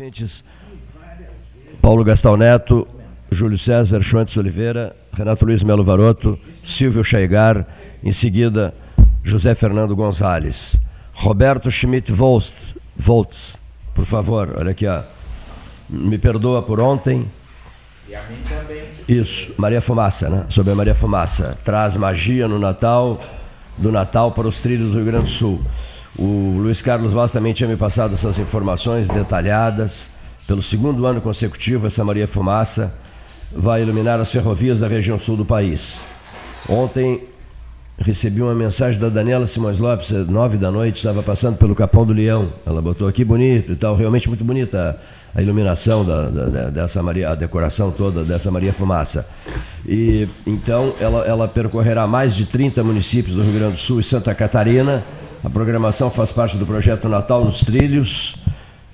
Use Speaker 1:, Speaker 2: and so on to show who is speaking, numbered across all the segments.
Speaker 1: ouvintes. Paulo Gastão Neto, Júlio César Schwantz Oliveira, Renato Luiz Melo Varoto, Silvio Chaigar, em seguida José Fernando Gonzalez. Roberto Schmidt Volst, Voltz, por favor, olha aqui, ó. Me perdoa por ontem.
Speaker 2: E a mim também.
Speaker 1: Isso, Maria Fumaça, né? Sobre a Maria Fumaça. Traz magia no Natal, do Natal para os trilhos do Rio Grande do Sul. O Luiz Carlos Vaz também tinha me passado essas informações detalhadas. Pelo segundo ano consecutivo, essa Maria Fumaça vai iluminar as ferrovias da região sul do país. Ontem recebi uma mensagem da Daniela Simões Lopes, nove da noite, estava passando pelo Capão do Leão. Ela botou aqui bonito e tal, realmente muito bonita a iluminação da, da, dessa Maria, a decoração toda dessa Maria Fumaça. E então ela, ela percorrerá mais de 30 municípios do Rio Grande do Sul e Santa Catarina. A programação faz parte do projeto Natal nos Trilhos,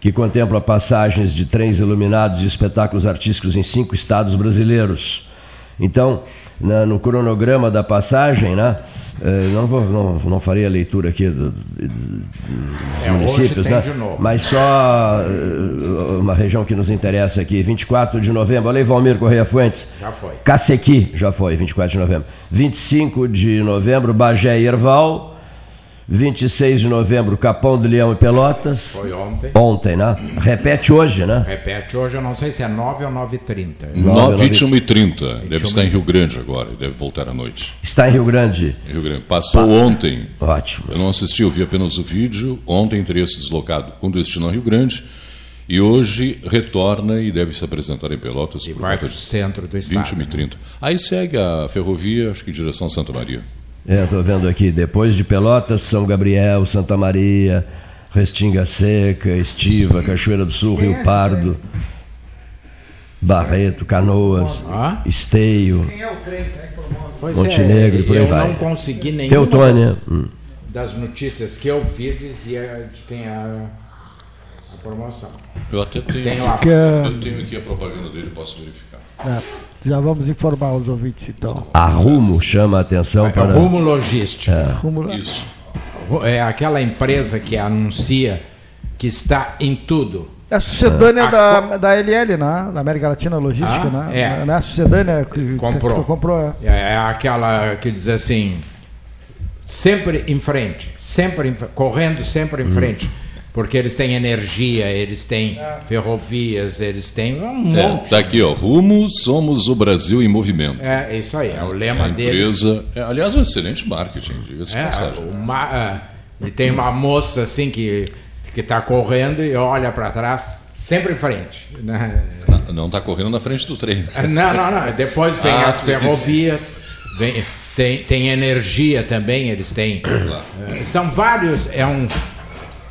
Speaker 1: que contempla passagens de trens iluminados e espetáculos artísticos em cinco estados brasileiros. Então, na, no cronograma da passagem, né? Eh, não, vou, não, não farei a leitura aqui do, do, dos
Speaker 2: É,
Speaker 1: municípios, né? mas só eh, uma região que nos interessa aqui, 24 de novembro, olha aí, Valmir Correia Fuentes.
Speaker 2: Já foi.
Speaker 1: Cacequi, já foi, 24 de novembro. 25 de novembro, Bagé e Erval. 26 de novembro, Capão do Leão e Pelotas.
Speaker 2: Foi ontem.
Speaker 1: Ontem, né? Repete hoje, né?
Speaker 2: Repete hoje, eu não sei se é 9 ou 9h30.
Speaker 1: Nove,
Speaker 3: 21 e 30. Deve
Speaker 2: 21
Speaker 3: estar em Rio Grande agora, deve voltar à noite.
Speaker 1: Está em Rio Grande.
Speaker 3: Em Rio Grande. Passou ontem.
Speaker 1: Ótimo.
Speaker 3: Eu não assisti, eu vi apenas o vídeo. Ontem teria se deslocado com destino a Rio Grande. E hoje retorna e deve se apresentar em Pelotas
Speaker 2: E
Speaker 3: por
Speaker 2: vai
Speaker 3: volta
Speaker 2: para o centro do estado.
Speaker 3: 21 e 30. Aí segue a ferrovia, acho que em direção a Santa Maria.
Speaker 1: É, estou vendo aqui, depois de Pelotas, São Gabriel, Santa Maria, Restinga Seca, Estiva, Cachoeira do Sul, Rio Pardo, Barreto, Canoas? Esteio,
Speaker 4: Quem é o trem que promove?
Speaker 2: Pois
Speaker 1: Montenegro
Speaker 2: é,
Speaker 1: e por aí
Speaker 2: eu
Speaker 1: vai.
Speaker 2: não consegui nenhuma
Speaker 1: Teutônia. Hum.
Speaker 2: das notícias que eu vi dizia de quem era a promoção.
Speaker 3: Eu até tenho, eu tenho aqui a propaganda dele, posso verificar.
Speaker 5: é, já vamos informar os ouvintes então.
Speaker 1: A Rumo chama a atenção
Speaker 2: É
Speaker 1: para.
Speaker 2: Rumo Logística.
Speaker 5: Rumo-
Speaker 3: Isso.
Speaker 2: É aquela empresa que anuncia que está em tudo.
Speaker 5: É a sucedânea
Speaker 2: A
Speaker 5: da, da LL, né? Da América Latina Logística,
Speaker 2: Ah,
Speaker 5: né?
Speaker 2: é.
Speaker 5: Não é a sucedânea que
Speaker 2: Comprou.
Speaker 5: Que, comprou é.
Speaker 2: É aquela que diz assim, sempre em frente, sempre em correndo sempre em frente. Porque eles têm energia, eles têm ferrovias, eles têm um
Speaker 3: É,
Speaker 2: monte.
Speaker 3: tá aqui, ó. Rumo, somos o Brasil em movimento.
Speaker 2: É, isso aí, é o lema
Speaker 3: a
Speaker 2: deles.
Speaker 3: empresa. É, aliás, um excelente marketing, diga-se de
Speaker 2: É,
Speaker 3: passagem.
Speaker 2: uma, ah, e tem uma moça assim que que está correndo e olha para trás, sempre em frente. né?
Speaker 3: Não está correndo na frente do trem.
Speaker 2: Não, não, não. Depois vem
Speaker 3: Ah,
Speaker 2: as ferrovias, vem- tem, tem energia também, eles têm. eh, São vários, é um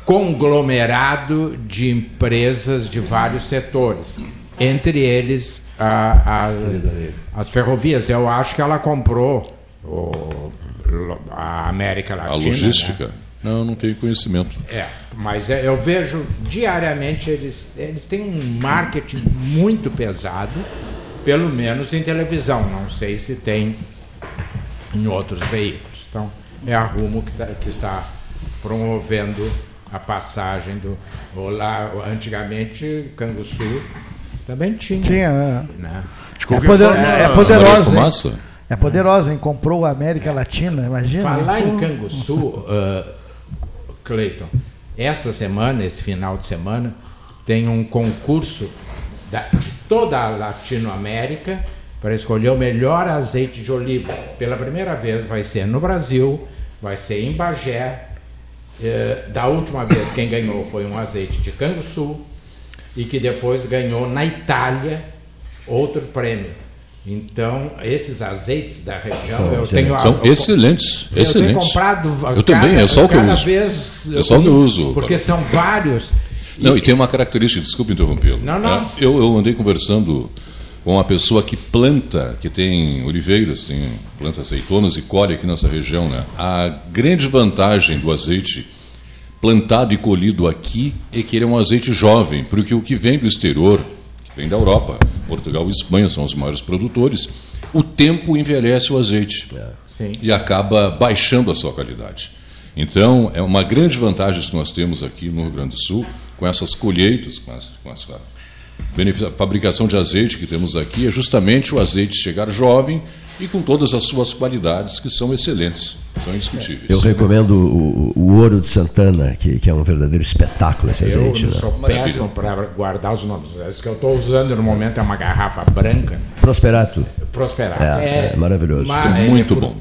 Speaker 2: conglomerado de empresas de vários setores. Entre eles a- a- as ferrovias. Eu acho que ela comprou o- a América
Speaker 3: A
Speaker 2: Latina. né?
Speaker 3: logística? Não, não tenho conhecimento.
Speaker 2: É, mas é, eu vejo diariamente eles, eles têm um marketing muito pesado, pelo menos em televisão. Não sei se tem em outros veículos. Então, é a Rumo que, tá- que está promovendo a passagem do. ou Lá, antigamente, Canguçu também tinha.
Speaker 5: Tinha, é.
Speaker 2: Né?
Speaker 5: É, poder- é
Speaker 3: Maria
Speaker 5: poderosa. hein? É poderosa, hein? Comprou a América Latina, imagina.
Speaker 2: Falar
Speaker 5: hein?
Speaker 2: em Canguçu, uh, Cleiton, esta semana, esse final de semana, tem um concurso da- de toda a Latinoamérica para escolher o melhor azeite de oliva. Pela primeira vez vai ser no Brasil, vai ser em Bagé. Eh, da última vez quem ganhou foi um azeite de Canguçu e que depois ganhou na Itália outro prêmio. Então, esses azeites da região,
Speaker 1: São
Speaker 2: eu tenho a-
Speaker 3: São
Speaker 2: eu-
Speaker 3: excelentes,
Speaker 2: eu tenho
Speaker 3: excelentes.
Speaker 2: comprado
Speaker 3: Eu também, é só o que eu
Speaker 2: cada
Speaker 3: uso.
Speaker 2: vez
Speaker 3: É só o que eu uso,
Speaker 2: Porque são vários.
Speaker 3: Não, e tem uma característica, desculpe interrompê-lo.
Speaker 2: Não, não.
Speaker 3: É, eu, eu andei conversando com uma pessoa que planta, que tem oliveiras, tem planta azeitonas e colhe aqui nessa região. Né? A grande vantagem do azeite plantado e colhido aqui é que ele é um azeite jovem, porque o que vem do exterior, que vem da Europa, Portugal e Espanha são os maiores produtores, o tempo envelhece o azeite
Speaker 2: Sim.
Speaker 3: e acaba baixando a sua qualidade. Então, é uma grande vantagem que nós temos aqui no Rio Grande do Sul, com essas colheitas, com essa, com essa beneficia- fabricação de azeite que temos aqui, é justamente o azeite chegar jovem e com todas as suas qualidades que são excelentes, são indiscutíveis.
Speaker 1: Eu recomendo o, o Ouro de Santana, que, que é um verdadeiro espetáculo esse
Speaker 2: Eu
Speaker 1: azeite.
Speaker 2: não
Speaker 1: né?
Speaker 2: sou péssimo para guardar os nomes. Esse que eu estou usando no momento é uma garrafa branca,
Speaker 1: Prosperato.
Speaker 2: Prosperato.
Speaker 1: É, é maravilhoso.
Speaker 2: uma-
Speaker 3: É muito bom.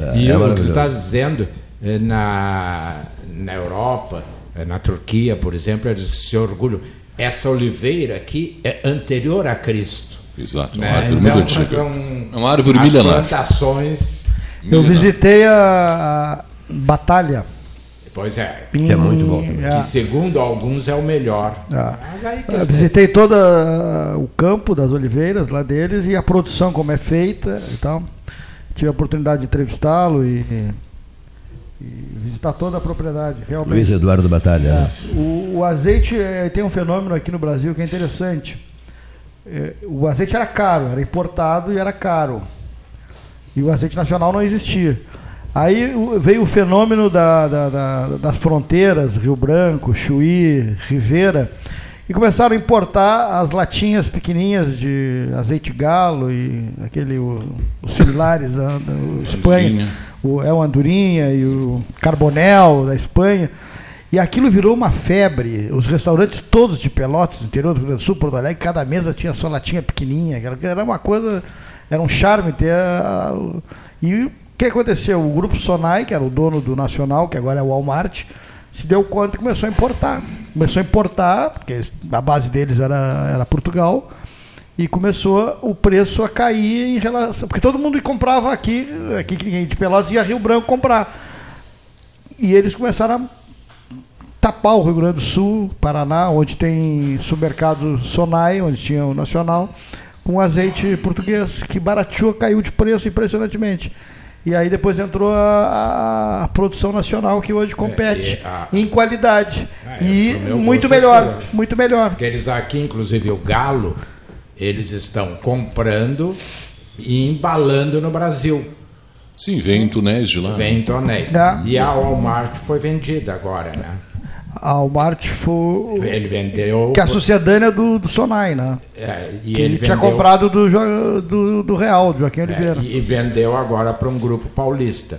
Speaker 1: É,
Speaker 2: e
Speaker 1: é
Speaker 2: o que tu está dizendo, eh, na, na Europa, eh, na Turquia, por exemplo, eles se orgulham. Essa oliveira aqui é anterior a Cristo.
Speaker 3: Exato, uma
Speaker 2: né?
Speaker 3: árvore
Speaker 2: Então,
Speaker 3: muito antiga.
Speaker 2: são
Speaker 3: É uma árvore
Speaker 2: as
Speaker 3: milenar.
Speaker 2: plantações.
Speaker 5: Eu
Speaker 3: Milenar.
Speaker 5: visitei a, a Batalha.
Speaker 2: Pois é,
Speaker 1: Que é muito bom também.
Speaker 5: é,
Speaker 2: que segundo alguns é o melhor. Mas aí que
Speaker 5: eu visitei todo o campo das oliveiras lá deles e a produção como é feita e tal. Tive a oportunidade de entrevistá-lo e, e visitar toda a propriedade, realmente.
Speaker 1: Luiz Eduardo Batalha. né?
Speaker 5: É, o, o azeite eh, tem um fenômeno aqui no Brasil que é interessante. Eh, o azeite era caro, era importado e era caro. E o azeite nacional não existia. Aí o- veio o fenômeno da- da- da- das fronteiras, Rio Branco, Chuí, Rivera, e começaram a importar as latinhas pequenininhas de azeite galo e aquele, o- os similares da, Espanha. O El Andorinha e o Carbonel da Espanha. E aquilo virou uma febre. Os restaurantes todos de Pelotas, interior do Rio Grande do Sul, Porto Alegre, cada mesa tinha sua latinha pequenininha. Era- uma coisa, era um charme ter. a- E o que aconteceu? O grupo Sonai, que era o dono do Nacional, que agora é o Walmart, se deu conta e começou a importar. Começou a importar, porque a base deles era, era Portugal, e começou o preço a cair em relação. Porque todo mundo comprava aqui, aqui de Pelotas ia Rio Branco comprar. E eles começaram a tapar o Rio Grande do Sul, Paraná, onde tem supermercado Sonai, onde tinha o Nacional, com azeite português, que barateou, caiu de preço impressionantemente. E aí depois entrou a, a- produção nacional que hoje compete
Speaker 2: e a-
Speaker 5: em qualidade.
Speaker 2: Ah, é,
Speaker 5: e muito
Speaker 2: é
Speaker 5: melhor, muito melhor.
Speaker 2: Porque eles aqui, inclusive o Galo, eles estão comprando e embalando no Brasil.
Speaker 3: Sim, vem em Tunés de lá.
Speaker 2: Vem em tonéis.
Speaker 5: É.
Speaker 2: E a Walmart foi vendida agora, né?
Speaker 5: A Walmart foi.
Speaker 2: Ele vendeu.
Speaker 5: Que é a sucedânea do, do Sonai, né?
Speaker 2: é, e
Speaker 5: Que
Speaker 2: ele
Speaker 5: ele tinha
Speaker 2: vendeu-
Speaker 5: comprado do, do, do Real, do Joaquim
Speaker 2: é,
Speaker 5: Oliveira.
Speaker 2: e vendeu agora para um grupo paulista.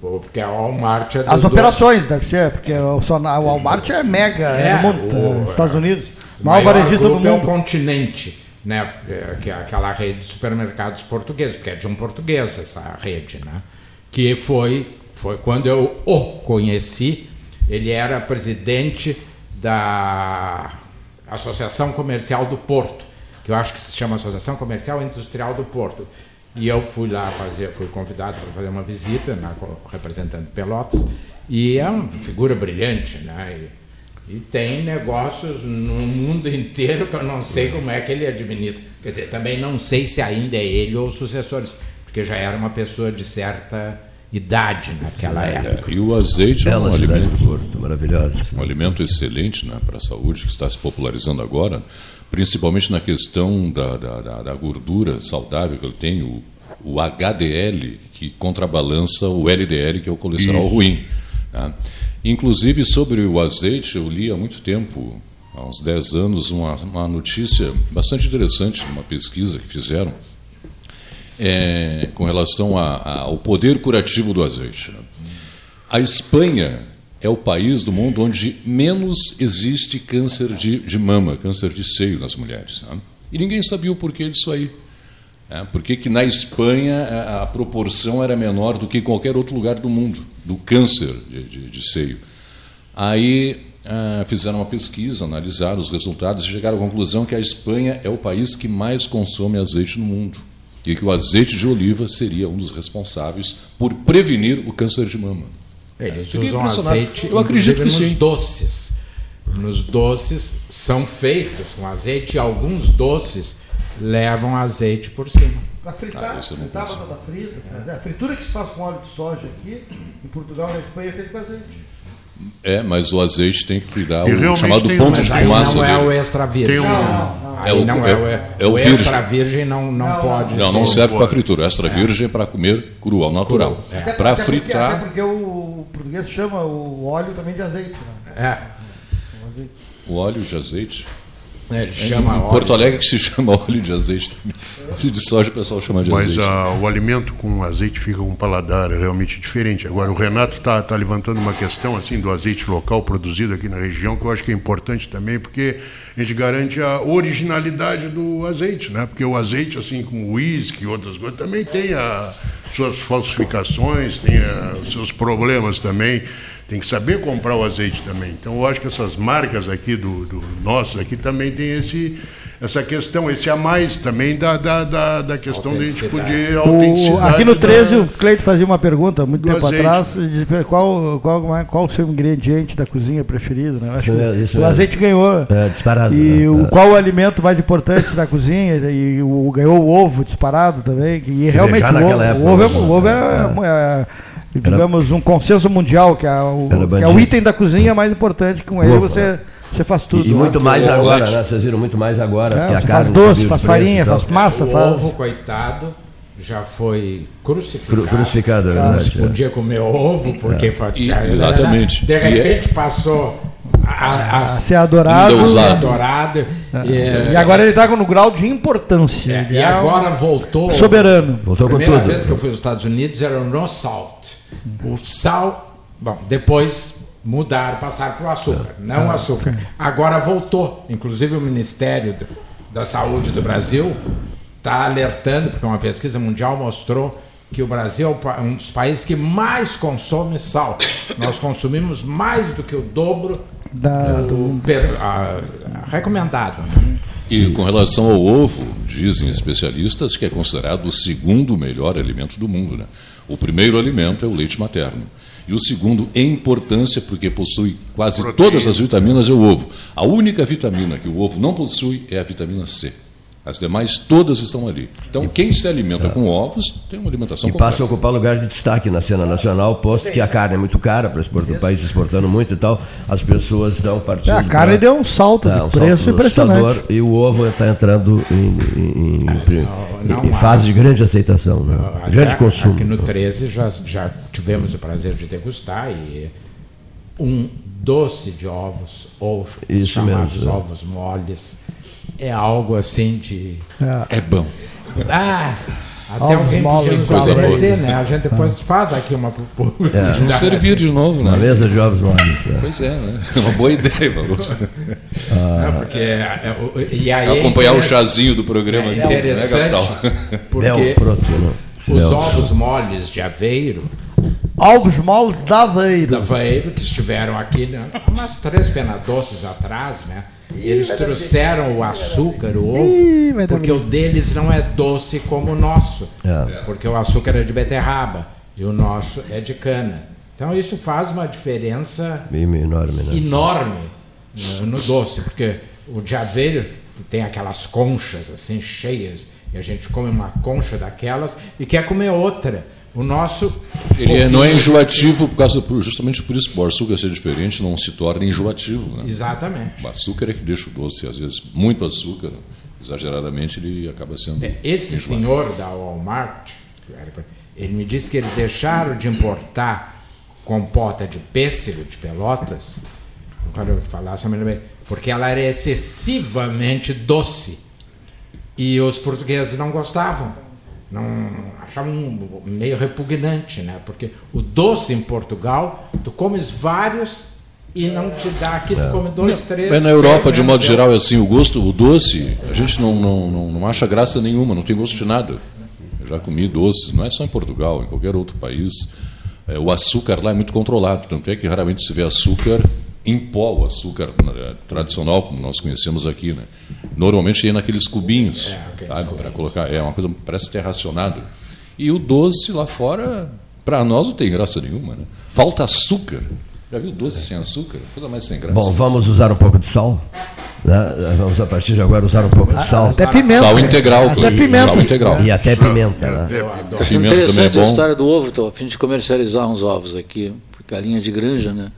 Speaker 2: Porque a Walmart é do,
Speaker 5: As
Speaker 2: do-
Speaker 5: operações, deve ser, porque o, Sonai, o Walmart é mega, é,
Speaker 2: É,
Speaker 5: no mundo,
Speaker 2: o-
Speaker 5: é, Estados Unidos.
Speaker 2: O
Speaker 5: Maior varejista do
Speaker 2: grupo é o
Speaker 5: mundo.
Speaker 2: continente, né? É, que é aquela rede de supermercados portugueses, porque é de um português essa rede, né? Que foi, foi quando eu o conheci, ele era presidente da Associação Comercial do Porto, que eu acho que se chama Associação Comercial Industrial do Porto. E eu fui lá fazer, fui convidado para fazer uma visita, né, representando Pelotas, e é uma figura brilhante, né? E, e tem negócios no mundo inteiro que eu não sei como é que ele administra. Quer dizer, também não sei se ainda é ele ou os sucessores, porque já era uma pessoa de certa idade naquela época.
Speaker 3: E o azeite é um alimento
Speaker 1: Porto, maravilhosa.
Speaker 3: um alimento excelente né, para a saúde, que está se popularizando agora, principalmente na questão da, da, da- gordura saudável que ele tem, o, o HDL, que contrabalança o LDL, que é o colesterol ruim. né. Inclusive, sobre o azeite, eu li há muito tempo, há uns 10 anos, uma, uma notícia bastante interessante, uma pesquisa que fizeram, é, com relação a- a- ao poder curativo do azeite. né. A Espanha é o país do mundo onde menos existe câncer de, de mama, câncer de seio nas mulheres. né? E ninguém sabia o porquê disso aí. né? Por que na Espanha a, a proporção era menor do que em qualquer outro lugar do mundo, do câncer de, de- de seio. Aí ah, fizeram uma pesquisa, analisaram os resultados e chegaram à conclusão que a Espanha é o país que mais consome azeite no mundo. E que o azeite de oliva seria um dos responsáveis por prevenir o câncer de mama.
Speaker 2: Eles
Speaker 3: Fiquei
Speaker 2: usam azeite
Speaker 3: Eu acredito que
Speaker 2: nos
Speaker 3: sim.
Speaker 2: doces. Nos doces são feitos com azeite e alguns doces levam azeite por cima.
Speaker 5: Para fritar,
Speaker 3: Ah,
Speaker 5: fritar batata frita. fazer- A fritura que se faz com óleo de soja aqui, em Portugal e na Espanha, é feita com azeite.
Speaker 3: É, mas o azeite tem que cuidar o chamado
Speaker 4: tem
Speaker 3: ponto de fumaça
Speaker 2: não é o
Speaker 3: dele.
Speaker 2: extra virgem.
Speaker 4: Um-
Speaker 5: Não, não, não.
Speaker 3: É o-
Speaker 2: não
Speaker 3: é-
Speaker 2: é, o,
Speaker 3: é o
Speaker 2: o
Speaker 3: virgem.
Speaker 2: extra virgem não, não,
Speaker 5: Não,
Speaker 2: pode
Speaker 3: Não, não
Speaker 2: ser.
Speaker 3: serve para fritura. Extra virgem é para comer cru, ao natural.
Speaker 2: É.
Speaker 5: Até-
Speaker 3: Para fritar.
Speaker 5: Até porque o português chama o óleo também de azeite. Né?
Speaker 2: É.
Speaker 3: O óleo de azeite.
Speaker 2: É, chama
Speaker 3: em. Porto Alegre que se chama óleo de azeite também. Óleo de soja o pessoal chama de
Speaker 4: Mas
Speaker 3: azeite.
Speaker 4: ah, o alimento com azeite fica com um paladar realmente diferente. Agora, o Renato está tá levantando uma questão assim do azeite local produzido aqui na região, que eu acho que é importante também, porque a gente garante a originalidade do azeite, né? Porque o azeite, assim como o uísque e outras coisas, também tem a, suas falsificações, tem a, os seus problemas também. Tem que saber comprar o azeite também. Então, eu acho que essas marcas aqui do, do nossos aqui também tem esse essa questão, esse a mais também da, da, da, da questão de a gente poder autenticidade.
Speaker 5: aqui no
Speaker 4: da-
Speaker 5: 13, o Cleito fazia uma pergunta muito tempo
Speaker 4: azeite.
Speaker 5: atrás, dizia qual, qual, qual o seu ingrediente da cozinha preferido, né? Acho
Speaker 1: Isso
Speaker 5: que
Speaker 1: é- isso
Speaker 5: o
Speaker 1: é.
Speaker 5: azeite ganhou.
Speaker 1: É, disparado.
Speaker 5: E
Speaker 1: né?
Speaker 5: o,
Speaker 1: É.
Speaker 5: qual o alimento mais importante da cozinha? E o, ganhou o ovo disparado também. que- E realmente
Speaker 1: já
Speaker 5: o ovo,
Speaker 1: época,
Speaker 5: o ovo, é, o ovo era, é, digamos, um consenso mundial, que é, o, que é o item da cozinha mais importante. Com ele você, você faz tudo.
Speaker 1: E, e
Speaker 5: né?
Speaker 1: muito mais
Speaker 3: o
Speaker 1: agora, né? Vocês viram muito mais agora.
Speaker 5: É,
Speaker 1: a carne
Speaker 5: faz doce, faz farinha,
Speaker 1: e tal.
Speaker 5: faz massa,
Speaker 2: o
Speaker 5: faz.
Speaker 2: ovo, coitado, já foi crucificado.
Speaker 1: Cru- crucificado, é
Speaker 2: Não
Speaker 1: verdade,
Speaker 2: se
Speaker 1: é.
Speaker 2: podia comer ovo, porque foi-
Speaker 3: E-
Speaker 2: já-
Speaker 3: exatamente.
Speaker 2: de
Speaker 3: E é-
Speaker 2: repente passou a, a,
Speaker 5: ser adorado.
Speaker 3: Ainda
Speaker 2: ser
Speaker 3: usado.
Speaker 2: adorado. E,
Speaker 5: E agora ele está no grau de importância.
Speaker 2: é, e
Speaker 5: é
Speaker 2: agora
Speaker 5: um
Speaker 2: voltou.
Speaker 5: soberano.
Speaker 1: Voltou
Speaker 2: A
Speaker 1: com
Speaker 2: primeira
Speaker 1: tudo.
Speaker 2: vez que eu fui aos Estados Unidos era o no salt. O sal, bom, depois mudaram, passaram para o açúcar, não o açúcar. Agora voltou. Inclusive o Ministério do- da Saúde do Brasil está alertando, porque uma pesquisa mundial mostrou que o Brasil é um dos países que mais consome sal. Nós consumimos mais do que o dobro
Speaker 5: Da-
Speaker 2: do per- a- a- recomendado. né?
Speaker 3: E com relação ao ovo, dizem especialistas que é considerado o segundo melhor alimento do mundo. Né? O primeiro alimento é o leite materno. E o segundo, em importância, porque possui quase todas as vitaminas, é o ovo. A única vitamina que o ovo não possui é a vitamina C. As demais todas estão ali. Então, quem se alimenta com ovos tem uma alimentação
Speaker 1: E
Speaker 3: completa.
Speaker 1: passa a ocupar lugar de destaque na cena nacional, posto que a carne é muito cara para o país exportando muito e tal, as pessoas estão partindo.
Speaker 5: A carne
Speaker 1: pra-
Speaker 5: deu um salto
Speaker 1: Tá,
Speaker 5: de
Speaker 1: um
Speaker 5: preço
Speaker 1: salto
Speaker 5: impressionante.
Speaker 1: E o ovo está entrando em, em- em-
Speaker 2: não
Speaker 1: em fase de grande aceitação, né?
Speaker 2: Até
Speaker 1: grande consumo.
Speaker 2: Aqui no 13 já, já tivemos o prazer de degustar e um doce de ovos, ou
Speaker 1: Isso
Speaker 2: chamados
Speaker 1: mesmo, é.
Speaker 2: ovos moles, é algo assim de.
Speaker 5: É.
Speaker 3: É bom.
Speaker 2: Ah! Até alguém
Speaker 5: moles,
Speaker 3: coisa
Speaker 2: né? A gente depois faz aqui uma publicidade.
Speaker 3: Vamos servir de novo, né?
Speaker 1: mesa de ovos moles. né?
Speaker 3: Pois é, né? É uma boa ideia, Valor.
Speaker 2: Não, porque, é, o- e aí é
Speaker 3: Acompanhar o
Speaker 2: inter-
Speaker 3: chazinho do programa
Speaker 2: é
Speaker 3: aqui, né,
Speaker 2: interessante,
Speaker 3: Gastal?
Speaker 2: porque
Speaker 1: proteína.
Speaker 2: os ovos moles de aveiro
Speaker 5: Ovos moles da Aveiro.
Speaker 2: da Aveiro, que estiveram aqui né, umas três fenadoces atrás, né? Eles trouxeram o açúcar, o ovo, porque o deles não é doce como o nosso.
Speaker 1: É.
Speaker 2: Porque o açúcar é de beterraba e o nosso é de cana. Então isso faz uma diferença
Speaker 1: enorme, né?
Speaker 2: enorme no, no doce, porque o de aveiro tem aquelas conchas assim cheias, e a gente come uma concha daquelas e quer comer outra. O nosso.
Speaker 3: Ele é- não é enjoativo por causa, justamente por isso. O açúcar ser diferente não se torna enjoativo. Né?
Speaker 2: Exatamente.
Speaker 3: O açúcar é que deixa o doce, às vezes, muito açúcar, exageradamente, ele acaba sendo.
Speaker 2: É, Esse senhor da Walmart, ele me disse que eles deixaram de importar compota de pêssego de pelotas, quando eu falar, porque ela era excessivamente doce. E os portugueses não gostavam. Não achavam meio repugnante, né? Porque o doce em Portugal, tu comes vários e não te dá aqui, tu come dois, três.
Speaker 3: Mas na Europa, de um modo geral, é assim, o gosto, o doce, a gente não, não, não, não acha graça nenhuma, não tem gosto de nada. Eu já comi doces, não é só em Portugal, em qualquer outro país. É, o açúcar lá é muito controlado, tanto é que raramente se vê açúcar em pó, o açúcar eh, tradicional, como nós conhecemos aqui. Né? Normalmente é naqueles cubinhos, sabe, para colocar. É uma coisa que parece ter racionado. E o doce lá fora, para nós não tem graça nenhuma. Né? Falta açúcar. Já viu doce sem açúcar? Coisa mais sem graça.
Speaker 1: Bom, vamos usar um pouco de sal. Né? Vamos a partir de agora usar um pouco de sal.
Speaker 5: Até pimenta.
Speaker 3: Sal integral,
Speaker 5: Até
Speaker 3: claro.
Speaker 5: pimenta.
Speaker 3: Sal integral.
Speaker 1: E até pimenta. Né?
Speaker 3: Pimenta também é
Speaker 6: interessante a história do ovo, estou a fim de comercializar uns ovos aqui, galinha de granja, né?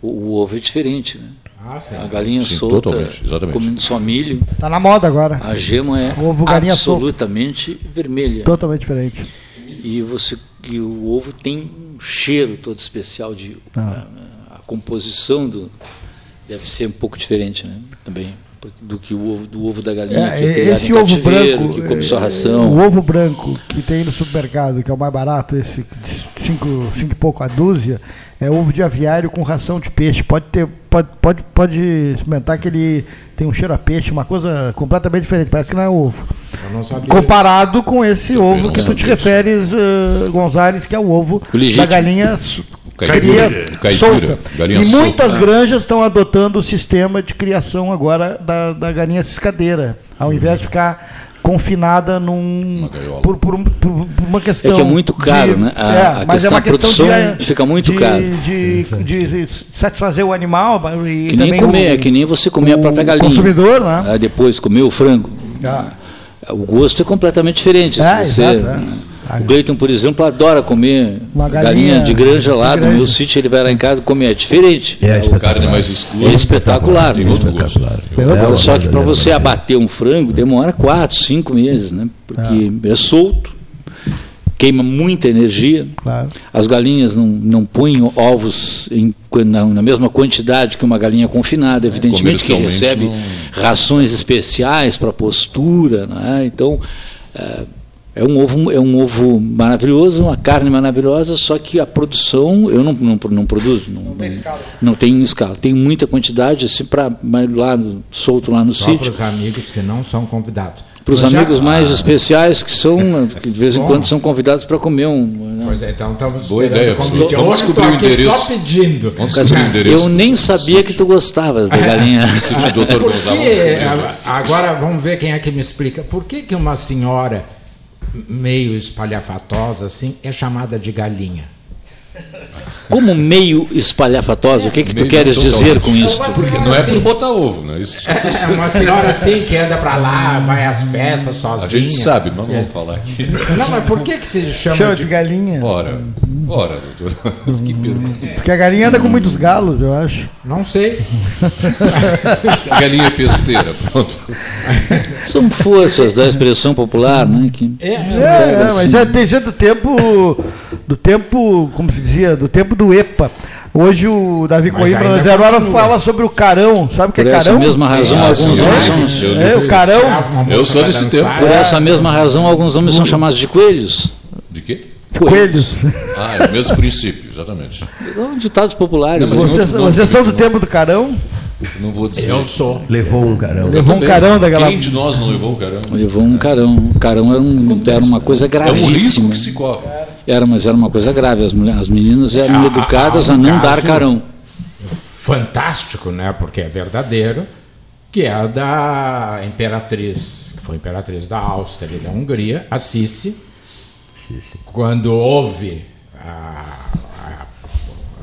Speaker 6: O, o ovo é diferente, né?
Speaker 2: Ah, sim.
Speaker 6: A galinha
Speaker 3: Sim,
Speaker 6: solta,
Speaker 3: totalmente, exatamente.
Speaker 6: comendo só milho,
Speaker 5: Tá na moda agora.
Speaker 6: a gema é
Speaker 5: Ovo solta.
Speaker 6: absolutamente vermelha.
Speaker 5: Totalmente diferente.
Speaker 6: E, você, e o ovo tem um cheiro todo especial de
Speaker 5: Ah.
Speaker 6: a, a composição do, Deve ser um pouco diferente, né? Também do que o ovo, do ovo da galinha
Speaker 5: É,
Speaker 6: que é
Speaker 5: esse
Speaker 6: em
Speaker 5: ovo branco,
Speaker 6: que come só
Speaker 5: é,
Speaker 6: ração.
Speaker 5: o ovo branco que tem no supermercado, que é o mais barato, esse de cinco, cinco e pouco a dúzia, é ovo de aviário com ração de peixe. Pode ter, pode, pode, pode experimentar que ele tem um cheiro a peixe, uma coisa completamente diferente. Parece que não é ovo.
Speaker 2: Eu.
Speaker 5: Comparado com esse ovo
Speaker 3: não
Speaker 5: que tu te referes, eh, Gonzales, que é o ovo
Speaker 6: legítimo.
Speaker 5: da galinha cria
Speaker 3: Caipira.
Speaker 5: solta.
Speaker 3: Galinha
Speaker 5: e
Speaker 3: solta,
Speaker 5: muitas
Speaker 3: né?
Speaker 5: granjas estão adotando o sistema de criação agora da, da galinha ciscadeira, ao invés de ficar confinada num por, por, por- por uma questão
Speaker 6: É que é muito caro,
Speaker 5: de-
Speaker 6: né? A-
Speaker 5: é,
Speaker 6: a
Speaker 5: mas é
Speaker 6: questão
Speaker 5: uma
Speaker 6: da
Speaker 5: questão
Speaker 6: produção
Speaker 5: de,
Speaker 6: fica muito
Speaker 5: de,
Speaker 6: caro.
Speaker 5: de, de satisfazer o animal e
Speaker 6: Que nem comer,
Speaker 5: o,
Speaker 6: é que nem você comer a própria galinha.
Speaker 5: consumidor, né?
Speaker 6: Ah, depois comer o frango.
Speaker 5: Ah.
Speaker 6: O gosto é completamente diferente.
Speaker 5: É,
Speaker 6: se você,
Speaker 5: exato, é.
Speaker 6: O Gleiton, por exemplo, adora comer
Speaker 5: Uma
Speaker 6: galinha,
Speaker 5: galinha
Speaker 6: de granja lá
Speaker 5: de
Speaker 6: do meu sítio, ele vai lá em casa comer. É diferente.
Speaker 1: É,
Speaker 3: A carne mais escura.
Speaker 6: É espetacular,
Speaker 3: Tem
Speaker 6: né?
Speaker 3: outro gosto.
Speaker 5: É
Speaker 6: Agora, só que para você abater um frango demora quatro, cinco meses, né? Porque é solto, queima muita energia.
Speaker 5: Claro.
Speaker 6: As galinhas não, não põem ovos em, na, na mesma quantidade que uma galinha confinada, evidentemente que recebe
Speaker 3: não-
Speaker 6: rações especiais para postura, né? então é, é um ovo é um ovo maravilhoso, uma carne maravilhosa, só que a produção eu não não, não produzo, não, não, não tem escala, tem muita quantidade assim para lá solto lá no
Speaker 2: Só
Speaker 6: sítio
Speaker 2: para os amigos que não são convidados.
Speaker 6: para os
Speaker 2: Mas já-
Speaker 6: amigos mais especiais que são que de vez em
Speaker 2: Bom.
Speaker 6: quando são convidados para comer um né?
Speaker 2: Pois é, então estamos
Speaker 3: Boa ideia,
Speaker 2: o convite.
Speaker 3: vamos descobrir o endereço.
Speaker 2: Só pedindo.
Speaker 3: Vamos descobrir o endereço.
Speaker 6: Eu nem sabia que tu gostavas da galinha.
Speaker 3: Sítio Doutor
Speaker 2: Por
Speaker 3: Gonçalo.
Speaker 2: que, agora vamos ver quem é que me explica. Por que, que uma senhora meio espalhafatosa assim é chamada de galinha?
Speaker 6: Como meio espalhafatosa, o que, que tu
Speaker 3: Meio
Speaker 6: queres dizer com isso?
Speaker 3: Porque não é por botar ovo, não é isso?
Speaker 2: É uma senhora assim que anda pra lá, vai às festas
Speaker 3: A
Speaker 2: sozinha.
Speaker 3: gente sabe, mas não vamos falar aqui.
Speaker 2: Não, mas por que, que se chama
Speaker 5: Chama
Speaker 2: de
Speaker 5: de galinha.
Speaker 3: Ora, ora, doutor. Que pergunta.
Speaker 5: Porque a galinha anda com muitos galos, eu acho.
Speaker 2: Não sei.
Speaker 3: Galinha festeira, pronto.
Speaker 6: São forças da expressão popular, né? Que
Speaker 2: É,
Speaker 5: É, é, mas é desde do tempo, do tempo, como se dizia, do tempo do EPA. Hoje o Davi
Speaker 2: Mas
Speaker 5: Coimbra na Zero Hora fala sobre o carão. Sabe o que
Speaker 6: por
Speaker 5: é
Speaker 6: essa
Speaker 5: carão?
Speaker 6: mesma razão, alguns homens são.
Speaker 5: É, o carão.
Speaker 3: Eu sou desse tempo.
Speaker 6: Por essa mesma razão, alguns homens são chamados de coelhos.
Speaker 3: De quê?
Speaker 5: Coelhos.
Speaker 3: Ah, é o mesmo princípio, exatamente.
Speaker 6: São ditados populares.
Speaker 3: Não, mas
Speaker 6: né?
Speaker 5: Vocês, vocês são do tempo do carão?
Speaker 3: Não vou dizer.
Speaker 2: Eu sou.
Speaker 1: Levou um carão.
Speaker 5: Levou um carão daquela.
Speaker 3: Quem de nós não levou o carão?
Speaker 6: Levou um carão. Um carão era, um, era uma coisa
Speaker 3: É um risco
Speaker 6: gravíssima.
Speaker 3: que se corre.
Speaker 6: Era, mas era uma coisa grave. As, mulheres, as meninas eram
Speaker 2: Ah,
Speaker 6: educadas
Speaker 2: ah,
Speaker 6: a
Speaker 2: um
Speaker 6: não dar carão.
Speaker 2: fantástico, né? Porque é verdadeiro, que é a da imperatriz, que foi imperatriz da Áustria e da Hungria, a Sissi, quando houve a, a-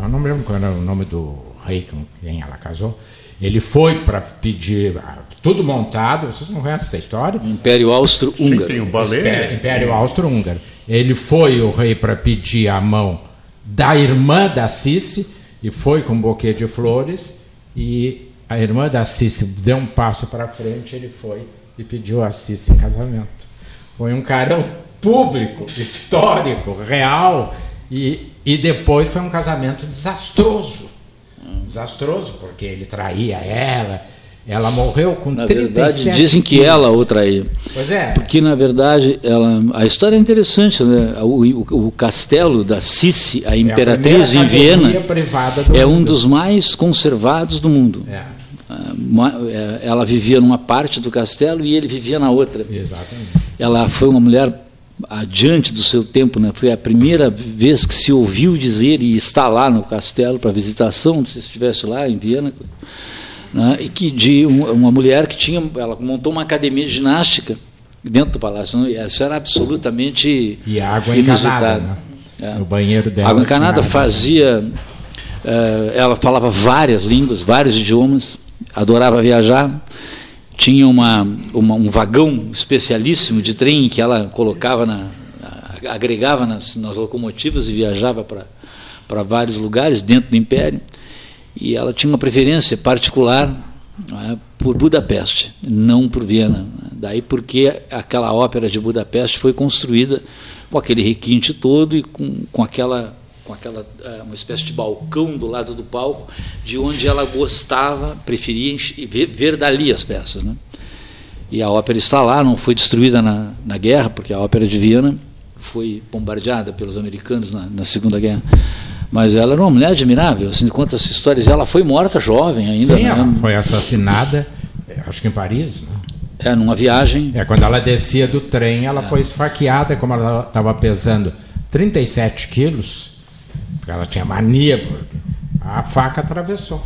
Speaker 2: eu não me lembro qual era o nome do rei com quem ela casou, ele foi para pedir tudo montado, vocês não conhecem essa história?
Speaker 6: Império
Speaker 4: tem
Speaker 6: Austro-Húngaro.
Speaker 4: o balé.
Speaker 2: Império, Império Austro-Húngaro. Ele foi o rei para pedir a mão da irmã da Cici e foi com um buquê de flores e a irmã da Cici deu um passo para frente, ele foi e pediu a Cici em casamento. Foi um carão público, histórico, real e, e depois foi um casamento desastroso. Desastroso, porque ele traía ela, ela morreu com
Speaker 6: Na
Speaker 2: 37
Speaker 6: verdade, dizem que ela o traiu.
Speaker 2: Pois é.
Speaker 6: Porque, na verdade, ela, a história é interessante. Né? O, o- o castelo da Sissi, a
Speaker 2: É a
Speaker 6: imperatriz em Viena, é um
Speaker 2: mundo.
Speaker 6: dos mais conservados do mundo.
Speaker 2: É,
Speaker 6: Ah, é, Ela vivia numa parte do castelo e ele vivia na outra.
Speaker 2: exatamente.
Speaker 6: Ela foi uma mulher adiante do seu tempo, né? Foi a primeira vez que se ouviu dizer e está lá no castelo para visitação, se estivesse lá em Viena, né? e que de um- uma mulher que tinha, ela montou uma academia de ginástica dentro do palácio. né? Isso era absolutamente
Speaker 2: E água
Speaker 6: inusitado.
Speaker 2: encanada, né?
Speaker 6: É.
Speaker 2: No banheiro dela.
Speaker 6: Água encanada fazia. eh, ela falava várias línguas, vários idiomas, adorava viajar. Tinha uma, uma- um vagão especialíssimo de trem que ela colocava na. agregava nas, nas locomotivas e viajava para para vários lugares dentro do Império. E ela tinha uma preferência particular né, por Budapeste, não por Viena. Daí porque aquela ópera de Budapeste foi construída com aquele requinte todo e com, com aquela com aquela é, uma espécie de balcão do lado do palco, de onde ela gostava, preferia ver, ver dali as peças. Né? E a ópera está lá, não foi destruída na, na guerra, porque a ópera de Viena foi bombardeada pelos americanos na, na Segunda Guerra. Mas ela era uma mulher admirável, assim, quantas histórias. Ela foi morta jovem ainda.
Speaker 2: Sim,
Speaker 6: né?
Speaker 2: ela foi assassinada, acho que em Paris. Né?
Speaker 6: É, numa viagem.
Speaker 2: É, quando ela descia do trem, ela é. foi esfaqueada, como ela estava pesando 37 quilos, ela tinha mania, a faca atravessou.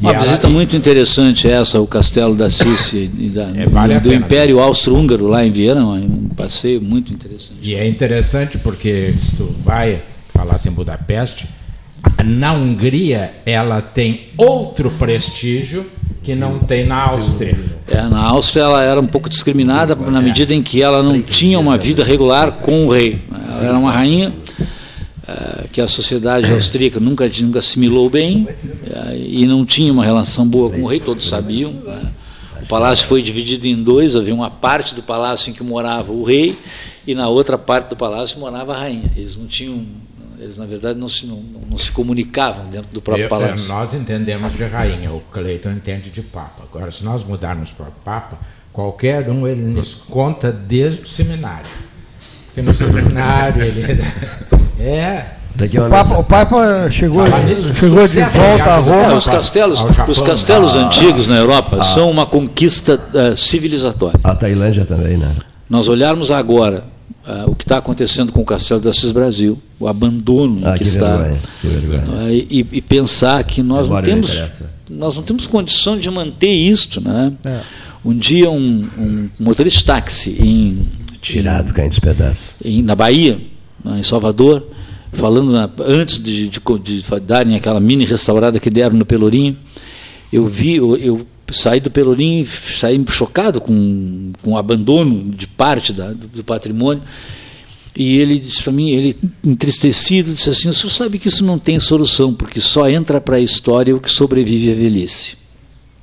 Speaker 6: Uma visita muito interessante essa, o Castelo da Sícia e da, é, vale do Império Austro-Húngaro lá em Viena, um passeio muito interessante.
Speaker 2: E é interessante porque se tu vai falar em Budapeste, na Hungria ela tem outro prestígio que não tem na Áustria.
Speaker 6: É, na Áustria ela era um pouco discriminada na medida em que ela não tinha uma vida regular com o rei. Ela era uma rainha que a sociedade austríaca nunca, nunca assimilou bem uh, e não tinha uma relação boa com o rei, todos sabiam. Uh, o palácio foi dividido em dois, havia uma parte do palácio em que morava o rei e na outra parte do palácio morava a rainha. Eles não tinham eles, na verdade, não se, não, não se comunicavam dentro do próprio eu, palácio.
Speaker 2: Eu, nós entendemos de rainha, o Cleiton entende de papa. Agora, se nós mudarmos para papa, qualquer um ele nos conta desde o seminário. Porque no seminário ele. É.
Speaker 5: O Papa, o Papa chegou, chegou de volta a Roma.
Speaker 6: É, os castelos, Japão, os castelos a, antigos na Europa a, são uma conquista uh, civilizatória.
Speaker 1: A Tailândia também, né?
Speaker 6: Nós olharmos agora uh, o que está acontecendo com o Castelo de Assis Brasil, o abandono ah, em que, que está, vergonha, e, e, pensar que nós não temos nós não temos condição de manter isto, né? É. Um dia um, um motorista táxi em
Speaker 1: tirado caindo dos pedaços
Speaker 6: em, na Bahia, em Salvador, falando na, antes de, de, de, darem aquela mini restaurada que deram no Pelourinho, eu vi eu, eu saí do Pelourinho, saí chocado com, com o abandono de parte da, do, do patrimônio. E ele disse para mim, ele entristecido, disse assim: o senhor sabe que isso não tem solução, porque só entra para a história o que sobrevive à velhice.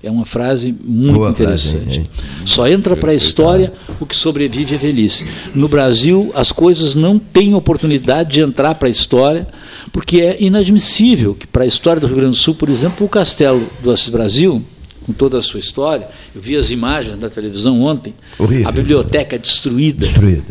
Speaker 6: É uma frase muito Boa interessante. Frase, Só entra para a história o que sobrevive à velhice. No Brasil, as coisas não têm oportunidade de entrar para a história, porque é inadmissível que, para a história do Rio Grande do Sul, por exemplo, o castelo do Assis Brasil com toda a sua história. Eu vi as imagens da televisão ontem. Horrível. A biblioteca destruída. Destruída.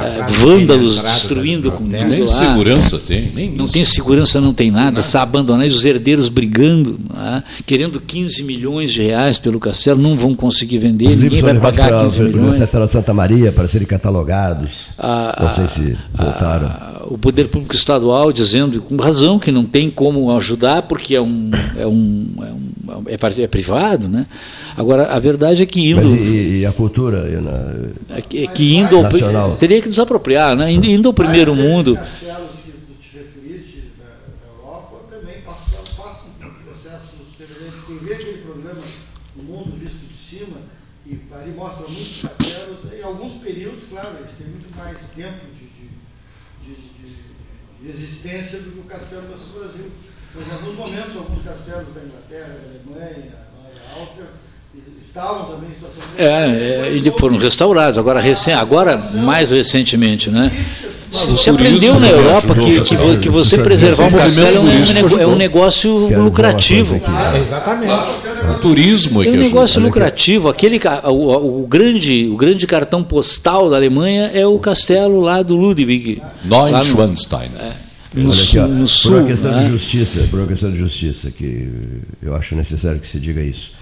Speaker 6: É, vândalos destruindo com
Speaker 3: tudo Nem lá. segurança tem. Nem
Speaker 6: não isso. tem segurança, não tem nada. Está abandonado. Os herdeiros brigando, é? querendo 15 milhões de reais pelo castelo. Não vão conseguir vender. Os ninguém vai pagar 15 milhões.
Speaker 1: Para Santa Maria para serem catalogados. A, não sei se voltaram.
Speaker 6: O poder público estadual dizendo com razão que não tem como ajudar porque é um é um, é, um, é é privado, né? Agora, a verdade é que indo.
Speaker 1: E, e, a cultura? E
Speaker 6: na, é que, é que indo. Nacional. Teria que desapropriar, né? Indo ao primeiro mundo.
Speaker 5: mostra muitos castelos, em alguns períodos, claro, eles têm muito mais tempo de, de, de, de existência do que o castelo do Brasil. Mas em alguns momentos, alguns castelos da Inglaterra, da Alemanha, da Áustria, estavam também em situação de
Speaker 6: é, é, e foram restaurados. Agora, recém, agora mais recentemente, né? Você aprendeu na Europa que, que, que você preservar um castelo é um, é um negócio lucrativo.
Speaker 2: exatamente.
Speaker 3: O turismo
Speaker 6: é, é um negócio lucrativo. Aquele, o, o, grande, o grande cartão postal da Alemanha é o castelo lá do Ludwig.
Speaker 3: Neuschwanstein. É
Speaker 1: no, aqui, ó, no sul. Por uma questão né? de justiça, por uma questão de justiça, que eu acho necessário que se diga isso.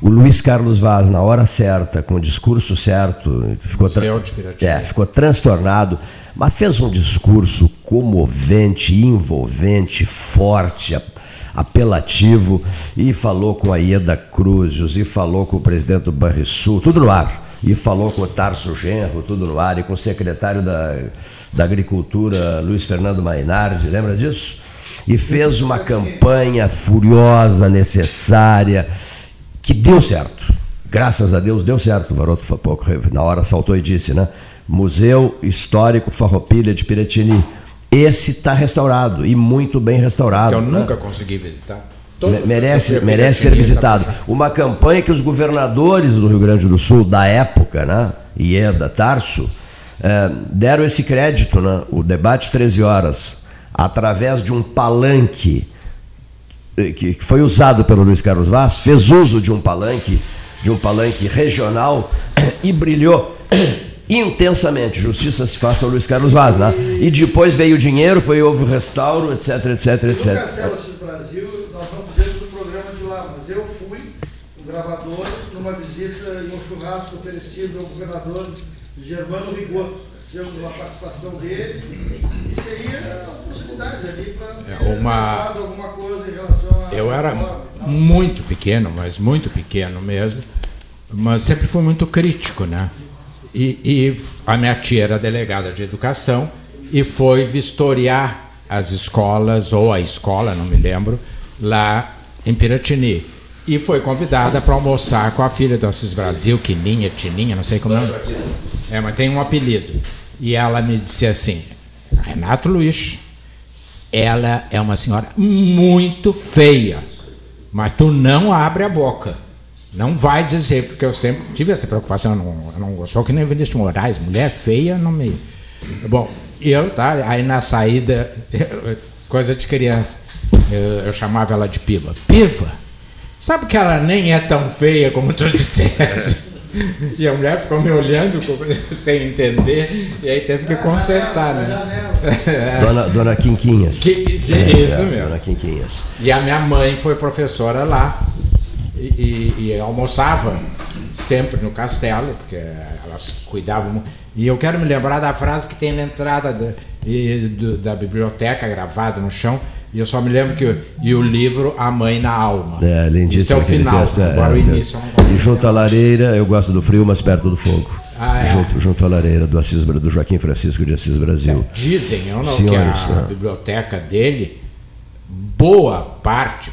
Speaker 1: O Luiz Carlos Vaz, na hora certa, com o discurso certo, ficou, tra é, ficou transtornado, mas fez um discurso comovente, envolvente, forte, apelativo, e falou com a Ieda Cruzes, e falou com o presidente do Banrisul, tudo no ar. E falou com o Tarso Genro, tudo no ar, e com o secretário da da Agricultura, Luiz Fernando Mainardi, lembra disso? E fez uma campanha furiosa, necessária, que deu certo. Graças a Deus deu certo. O Varoto pouco na hora saltou e disse, né? Museu Histórico Farroupilha de Piratini. Esse está restaurado e muito bem restaurado.
Speaker 2: Eu né? nunca consegui visitar.
Speaker 1: Todo merece, merece ser visitado. Uma campanha que os governadores do Rio Grande do Sul da época, né? Ieda, Tarso, é, deram esse crédito, né? o debate 13 horas, através de um palanque eh, que foi usado pelo Luiz Carlos Vaz, fez uso de um palanque, de um palanque regional e brilhou intensamente. Justiça se faça ao Luiz Carlos Vaz, né? E depois veio o dinheiro, foi houve o restauro, etc, etc, etc.
Speaker 5: Eu fui, o gravador, numa visita em um churrasco oferecido ao governador Germano Rigoto. Fizemos uma participação dele e seria uma possibilidade ali para
Speaker 2: É, uma-
Speaker 5: alguma coisa em relação a.
Speaker 2: Eu era
Speaker 5: a-
Speaker 2: muito pequeno, mas muito pequeno mesmo, mas sempre fui muito crítico, né? E, e a minha tia era delegada de educação e foi vistoriar as escolas, ou a escola, não me lembro, lá em Piratini. E foi convidada para almoçar com a filha do Assis Brasil, Quininha, Tininha, não sei como é. É, mas tem um apelido. E ela me disse assim, Renato Luiz, ela é uma senhora muito feia, mas tu não abre a boca. Não vai dizer, porque eu sempre tive essa preocupação. Eu não, eu não sou que nem Vinícius Moraes, mulher feia não me. Bom, eu, tá? Aí na saída, coisa de criança, eu, eu chamava ela de piva. Piva? Sabe que ela nem é tão feia como tu disseste? E a mulher ficou me olhando sem entender, e aí teve que consertar, né?
Speaker 1: Dona, dona Quinquinhas.
Speaker 2: Que- que-
Speaker 1: É,
Speaker 2: isso
Speaker 1: é,
Speaker 2: mesmo.
Speaker 1: Dona Quinquinhas.
Speaker 2: E a minha mãe foi professora lá e, e- e almoçava sempre no castelo, porque elas cuidavam. E eu quero me lembrar da frase que tem na entrada da, da biblioteca gravada no chão. E eu só me lembro que e o livro A Mãe na Alma.
Speaker 1: É, lindíssimo.
Speaker 2: Isso é o final.
Speaker 1: texto, é,
Speaker 2: Agora o
Speaker 1: é,
Speaker 2: início. não
Speaker 1: E junto à lareira, eu gosto do frio, mas perto do fogo.
Speaker 2: Ah, é.
Speaker 1: junto, junto à lareira do, Assis, do Joaquim Francisco de Assis Brasil.
Speaker 2: Dizem, eu não
Speaker 1: Senhores,
Speaker 2: que a biblioteca dele, boa parte,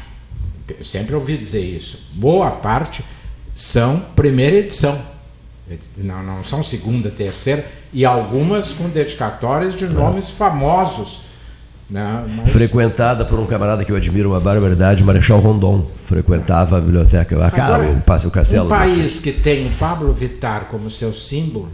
Speaker 2: eu sempre ouvi dizer isso, boa parte são primeira edição. Não, não são segunda, terceira, e algumas com dedicatórias de nomes famosos. Né? Mas-
Speaker 1: Frequentada por um camarada que eu admiro uma barbaridade, Marechal Rondon. Frequentava a biblioteca. Cara,
Speaker 2: Agora,
Speaker 1: o, o castelo.
Speaker 2: Um país que tem o Pablo Vittar como seu símbolo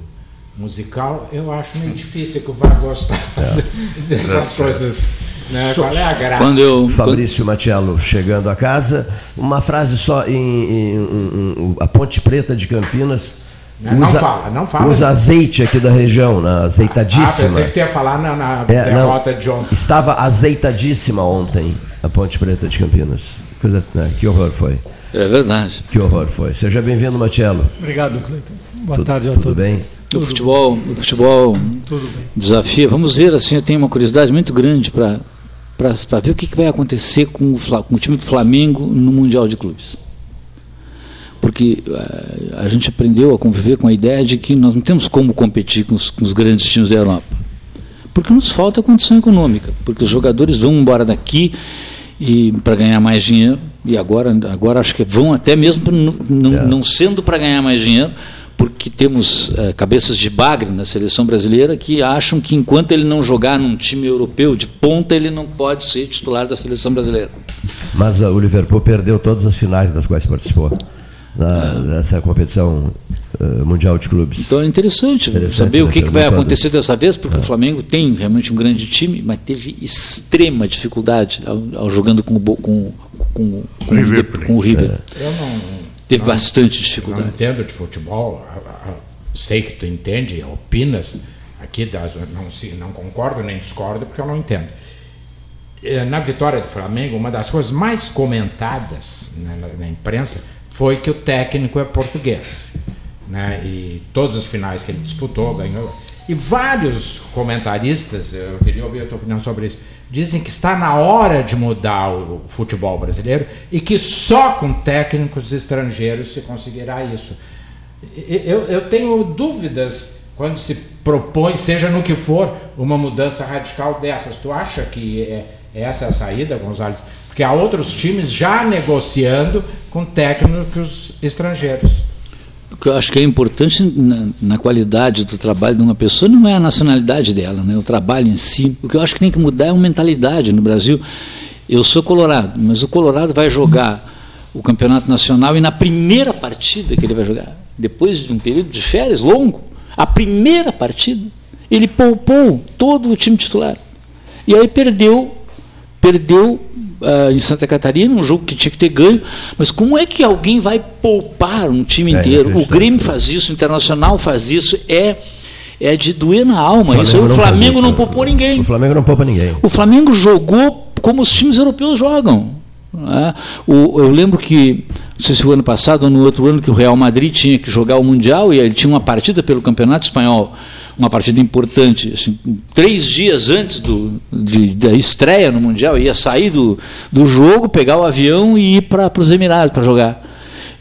Speaker 2: musical, eu acho meio difícil que eu vá gostar dessas coisas. Né? Qual é a graça?
Speaker 6: Quando eu, quando-
Speaker 1: Fabrício Matiello chegando a casa, uma frase só em, em- em- em- a Ponte Preta de Campinas.
Speaker 2: Não, não fala, não fala.
Speaker 1: Usa azeite aqui da região, né?
Speaker 2: Ah,
Speaker 1: azeitadíssima.
Speaker 2: pensei que tu ia falar na, na
Speaker 1: É, não.
Speaker 2: derrota de ontem.
Speaker 1: Estava azeitadíssima ontem a Ponte Preta de Campinas. Coisa, né? Que horror foi.
Speaker 6: é verdade.
Speaker 1: Que horror foi. Seja bem-vindo, Matiello.
Speaker 7: Obrigado, Cleiton. Boa
Speaker 1: Tudo-
Speaker 7: tarde a
Speaker 1: tudo
Speaker 7: todos.
Speaker 1: bem?
Speaker 6: O futebol, o futebol
Speaker 7: Tudo bem.
Speaker 6: desafia. Vamos ver, assim, eu tenho uma curiosidade muito grande para para ver o que, que vai acontecer com o, com o time do Flamengo no Mundial de Clubes. Porque eh, a gente aprendeu a conviver com a ideia de que nós não temos como competir com os, com os grandes times da Europa. Porque nos falta condição econômica, porque os jogadores vão embora daqui e para ganhar mais dinheiro, e agora, agora acho que vão até mesmo não, não,
Speaker 1: É.
Speaker 6: sendo para ganhar mais dinheiro, porque temos eh, cabeças de bagre na seleção brasileira que acham que enquanto ele não jogar num time europeu de ponta, ele não pode ser titular da seleção brasileira.
Speaker 1: Mas ah, o Liverpool perdeu todas as finais das quais participou. Na, nessa competição ah, mundial de clubes.
Speaker 6: Então é interessante,
Speaker 1: Interessante,
Speaker 6: saber o
Speaker 1: né?
Speaker 6: que, que vai acontecer dessa vez, porque o Flamengo tem realmente um grande time, mas teve extrema dificuldade ao, ao jogando com, o com, com, com,
Speaker 4: River
Speaker 6: o, com o River.
Speaker 2: Eu não,
Speaker 6: Teve bastante
Speaker 2: não
Speaker 6: dificuldade.
Speaker 2: entendo de futebol. Sei que tu entende, opinas. Aqui das, não, se- não concordo nem discordo, porque eu não entendo. Eh, Na vitória do Flamengo, uma das coisas mais comentadas né, na, na imprensa foi que o técnico é português. Né? E todas as finais que ele disputou, ganhou. E vários comentaristas, eu queria ouvir a tua opinião sobre isso, dizem que está na hora de mudar o futebol brasileiro e que só com técnicos estrangeiros se conseguirá isso. Eu, eu tenho dúvidas quando se propõe, seja no que for, uma mudança radical dessas. Tu acha que é, é essa a saída, Gonzalez? Porque há outros times já negociando com técnicos estrangeiros.
Speaker 6: O que eu acho que é importante na, na qualidade do trabalho de uma pessoa não é a nacionalidade dela, né? o trabalho em si. O que eu acho que tem que mudar é a mentalidade no Brasil. Eu sou colorado, mas o Colorado vai jogar o campeonato nacional e na primeira partida que ele vai jogar, depois de um período de férias longo, a primeira partida, ele poupou todo o time titular. E aí perdeu, perdeu uh, em Santa Catarina, um jogo que tinha que ter ganho. Mas como é que alguém vai poupar um time
Speaker 1: É,
Speaker 6: inteiro? O
Speaker 1: é,
Speaker 6: Grêmio faz isso, o Internacional faz isso, é, é de doer na alma. isso o
Speaker 1: não faz
Speaker 6: Flamengo
Speaker 1: isso,
Speaker 6: não
Speaker 1: né?
Speaker 6: poupou ninguém.
Speaker 1: O Flamengo não poupa ninguém.
Speaker 6: O Flamengo jogou como os times europeus jogam. né? O- eu lembro que, não sei se o ano passado ou no outro ano, que o Real Madrid tinha que jogar o Mundial e ele tinha uma partida pelo Campeonato Espanhol, uma partida importante. assim, três dias antes do, de- da estreia no Mundial, ia sair do, do jogo, pegar o avião e ir para os Emirados para jogar.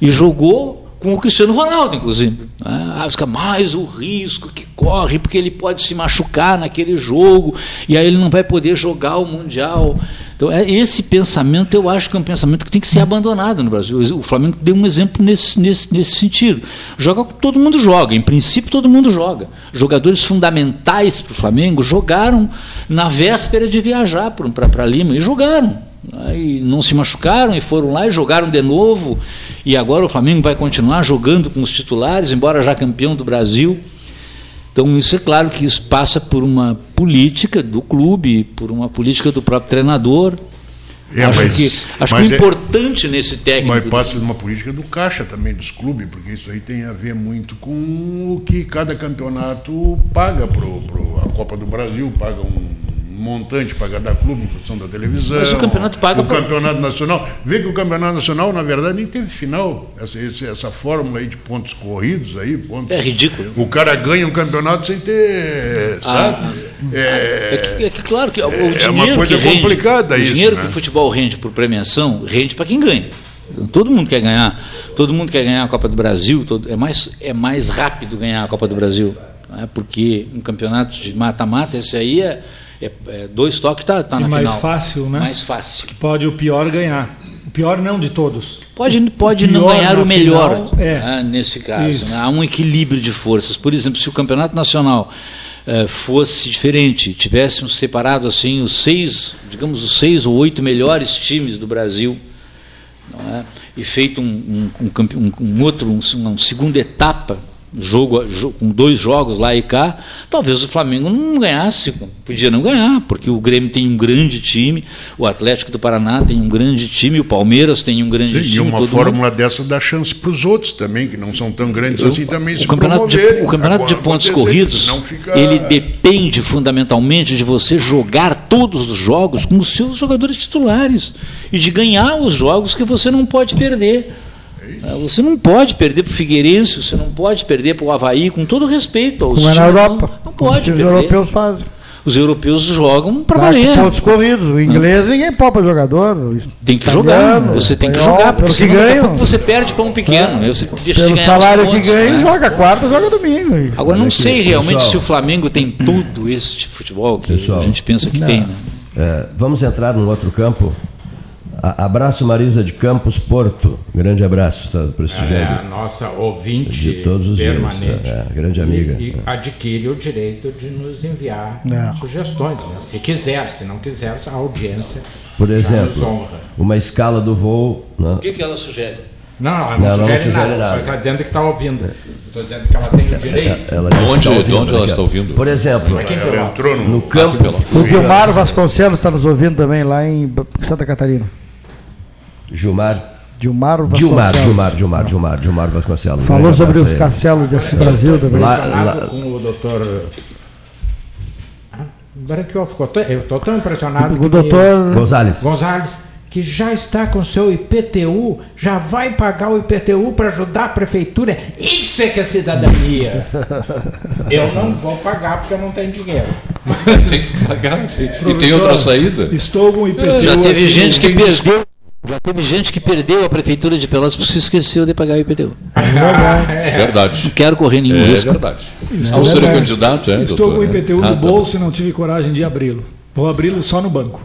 Speaker 6: E jogou com o Cristiano Ronaldo, inclusive. Ah, fica mais o risco que corre, porque ele pode se machucar naquele jogo, e aí ele não vai poder jogar o Mundial. Então, é, esse pensamento eu acho que é um pensamento que tem que ser abandonado no Brasil. O Flamengo deu um exemplo nesse, nesse, nesse sentido. Joga todo mundo joga, em princípio todo mundo joga. Jogadores fundamentais para o Flamengo jogaram na véspera de viajar para Lima, e jogaram. Aí não se machucaram e foram lá e jogaram de novo. E agora o Flamengo vai continuar jogando com os titulares, embora já campeão do Brasil. Então, isso é claro que isso passa por uma política do clube, por uma política do próprio treinador.
Speaker 4: É,
Speaker 6: acho
Speaker 4: mas-
Speaker 6: que, acho que o
Speaker 4: é-
Speaker 6: importante nesse técnico.
Speaker 4: Mas passa de uma política do caixa também, dos clubes, porque isso aí tem a ver muito com o que cada campeonato paga para a Copa do Brasil, paga um montante para cada clube em função da televisão.
Speaker 6: Mas o campeonato paga
Speaker 4: O
Speaker 6: pra-
Speaker 4: campeonato nacional. Vê que o campeonato nacional, na verdade, nem teve final. Essa, esse- essa fórmula aí de pontos corridos aí, pontos.
Speaker 6: É ridículo.
Speaker 4: O cara ganha um campeonato sem ter. Sabe?
Speaker 6: É
Speaker 4: É,
Speaker 6: que, é que, claro que o
Speaker 4: uma
Speaker 6: dinheiro
Speaker 4: coisa
Speaker 6: que rende,
Speaker 4: complicada
Speaker 6: o
Speaker 4: isso,
Speaker 6: dinheiro
Speaker 4: né?
Speaker 6: que o futebol rende por premiação rende para quem ganha. Todo mundo quer ganhar, todo mundo quer ganhar a Copa do Brasil. todo- é mais é mais rápido ganhar a Copa do Brasil, né? porque um campeonato de mata-mata esse aí é, é- é dois toques tá, tá
Speaker 7: E
Speaker 6: na
Speaker 7: mais
Speaker 6: final.
Speaker 7: fácil, né?
Speaker 6: Mais fácil.
Speaker 7: Pode o pior ganhar. O pior não de todos.
Speaker 6: Pode, pode não ganhar o melhor
Speaker 7: final, é.
Speaker 6: né, nesse caso. Né? Há um equilíbrio de forças. Por exemplo, se o campeonato nacional eh, fosse diferente, tivéssemos separado assim os seis, digamos, os seis ou oito melhores times do Brasil, é? e feito um, um, um um- outro, um, uma segunda etapa, jogo, com dois jogos lá e cá, talvez o Flamengo não ganhasse, podia não ganhar, porque o Grêmio tem um grande time, o Atlético do Paraná tem um grande time, o Palmeiras tem um grande
Speaker 4: Sim, e
Speaker 6: time.
Speaker 4: uma
Speaker 6: todo
Speaker 4: fórmula dessa dá chance para os outros também, que não são tão grandes assim, também se
Speaker 6: o campeonato de, o campeonato de pontos corridos
Speaker 4: fica-
Speaker 6: ele depende fundamentalmente de você jogar todos os jogos com os seus jogadores titulares e de ganhar os jogos que você não pode perder você não pode perder para o Figueirense você não pode perder para o Havaí com todo respeito aos
Speaker 5: Como é na Europa.
Speaker 6: não, não pode
Speaker 5: Os
Speaker 6: perder
Speaker 5: europeus fazem.
Speaker 6: os europeus jogam para
Speaker 5: que
Speaker 6: valer
Speaker 5: pontos corridos. O inglês ninguém poupa jogador.
Speaker 6: tem que
Speaker 5: italiano,
Speaker 6: jogar você tem que jogar porque
Speaker 5: pelo que
Speaker 6: senão daqui a
Speaker 5: ganham.
Speaker 6: pouco você perde para um pequeno aí você deixa de
Speaker 5: Pelo
Speaker 6: ganhar os
Speaker 5: salário que
Speaker 6: pontos,
Speaker 5: ganha,
Speaker 6: né?
Speaker 5: joga quarta, joga domingo.
Speaker 6: Agora, não
Speaker 1: aqui,
Speaker 6: sei realmente
Speaker 1: pessoal.
Speaker 6: se o Flamengo tem todo este futebol que
Speaker 1: Pessoal.
Speaker 6: a gente pensa que tem. Né?
Speaker 1: É, vamos entrar num outro campo. Abraço Marisa de Campos Porto. Grande abraço, está
Speaker 2: É a
Speaker 1: prestigiando.
Speaker 2: nossa ouvinte
Speaker 1: De todos os dias,
Speaker 2: permanente.
Speaker 1: é, é, grande amiga.
Speaker 2: E, e adquire o direito de nos enviar
Speaker 5: É.
Speaker 2: sugestões. né? Se quiser, se não quiser, a audiência
Speaker 1: Por
Speaker 2: já nos
Speaker 1: exemplo, uma escala do voo. né?
Speaker 6: O que, que ela sugere?
Speaker 2: Não, ela
Speaker 1: Não,
Speaker 2: não,
Speaker 1: ela não
Speaker 2: sugere,
Speaker 1: sugere
Speaker 2: nada,
Speaker 1: nada.
Speaker 2: só está dizendo que está ouvindo. Estou dizendo que ela tem o direito.
Speaker 1: Ela
Speaker 3: De
Speaker 1: que
Speaker 3: onde-
Speaker 1: está
Speaker 3: de
Speaker 1: ouvindo,
Speaker 3: onde ela está ouvindo?
Speaker 1: Por exemplo,
Speaker 4: Ela no,
Speaker 1: no campo.
Speaker 5: O Guilmar Vasconcelos está nos ouvindo também lá em Santa Catarina.
Speaker 1: Gilmar.
Speaker 5: Gilmar Vasconcelos.
Speaker 1: Gilmar, Gilmar, Gilmar, Gilmar, Gilmar Vasconcelos.
Speaker 5: Falou sobre os
Speaker 1: aí.
Speaker 5: castelos de Assis Brasil também.
Speaker 1: Lá- lá-
Speaker 2: com o doutor. Ah, Agora que eu ficou tão- eu estou tão impressionado
Speaker 5: O
Speaker 2: que
Speaker 5: doutor
Speaker 1: Gonzales.
Speaker 2: Gonzalez, que já está com seu IPTU, já vai pagar o IPTU para ajudar a prefeitura. Isso é que é cidadania. Eu não vou pagar porque eu não tenho dinheiro.
Speaker 3: Tem que pagar. tem- E tem outra saída?
Speaker 7: Estou com o IPTU.
Speaker 6: Já teve
Speaker 7: aqui
Speaker 6: gente que perdeu. Já teve gente que perdeu a prefeitura de Pelotas porque se esqueceu de pagar o IPTU.
Speaker 2: É.
Speaker 3: Verdade.
Speaker 6: Não quero correr nenhum
Speaker 3: É
Speaker 6: risco.
Speaker 3: verdade. Ao ser
Speaker 7: verdade.
Speaker 3: candidato, é,
Speaker 7: Estou
Speaker 3: doutor?
Speaker 7: com o IPTU
Speaker 3: Ah,
Speaker 7: no
Speaker 3: tá
Speaker 7: bolso e não tive coragem de abri-lo. Vou abri-lo só no banco.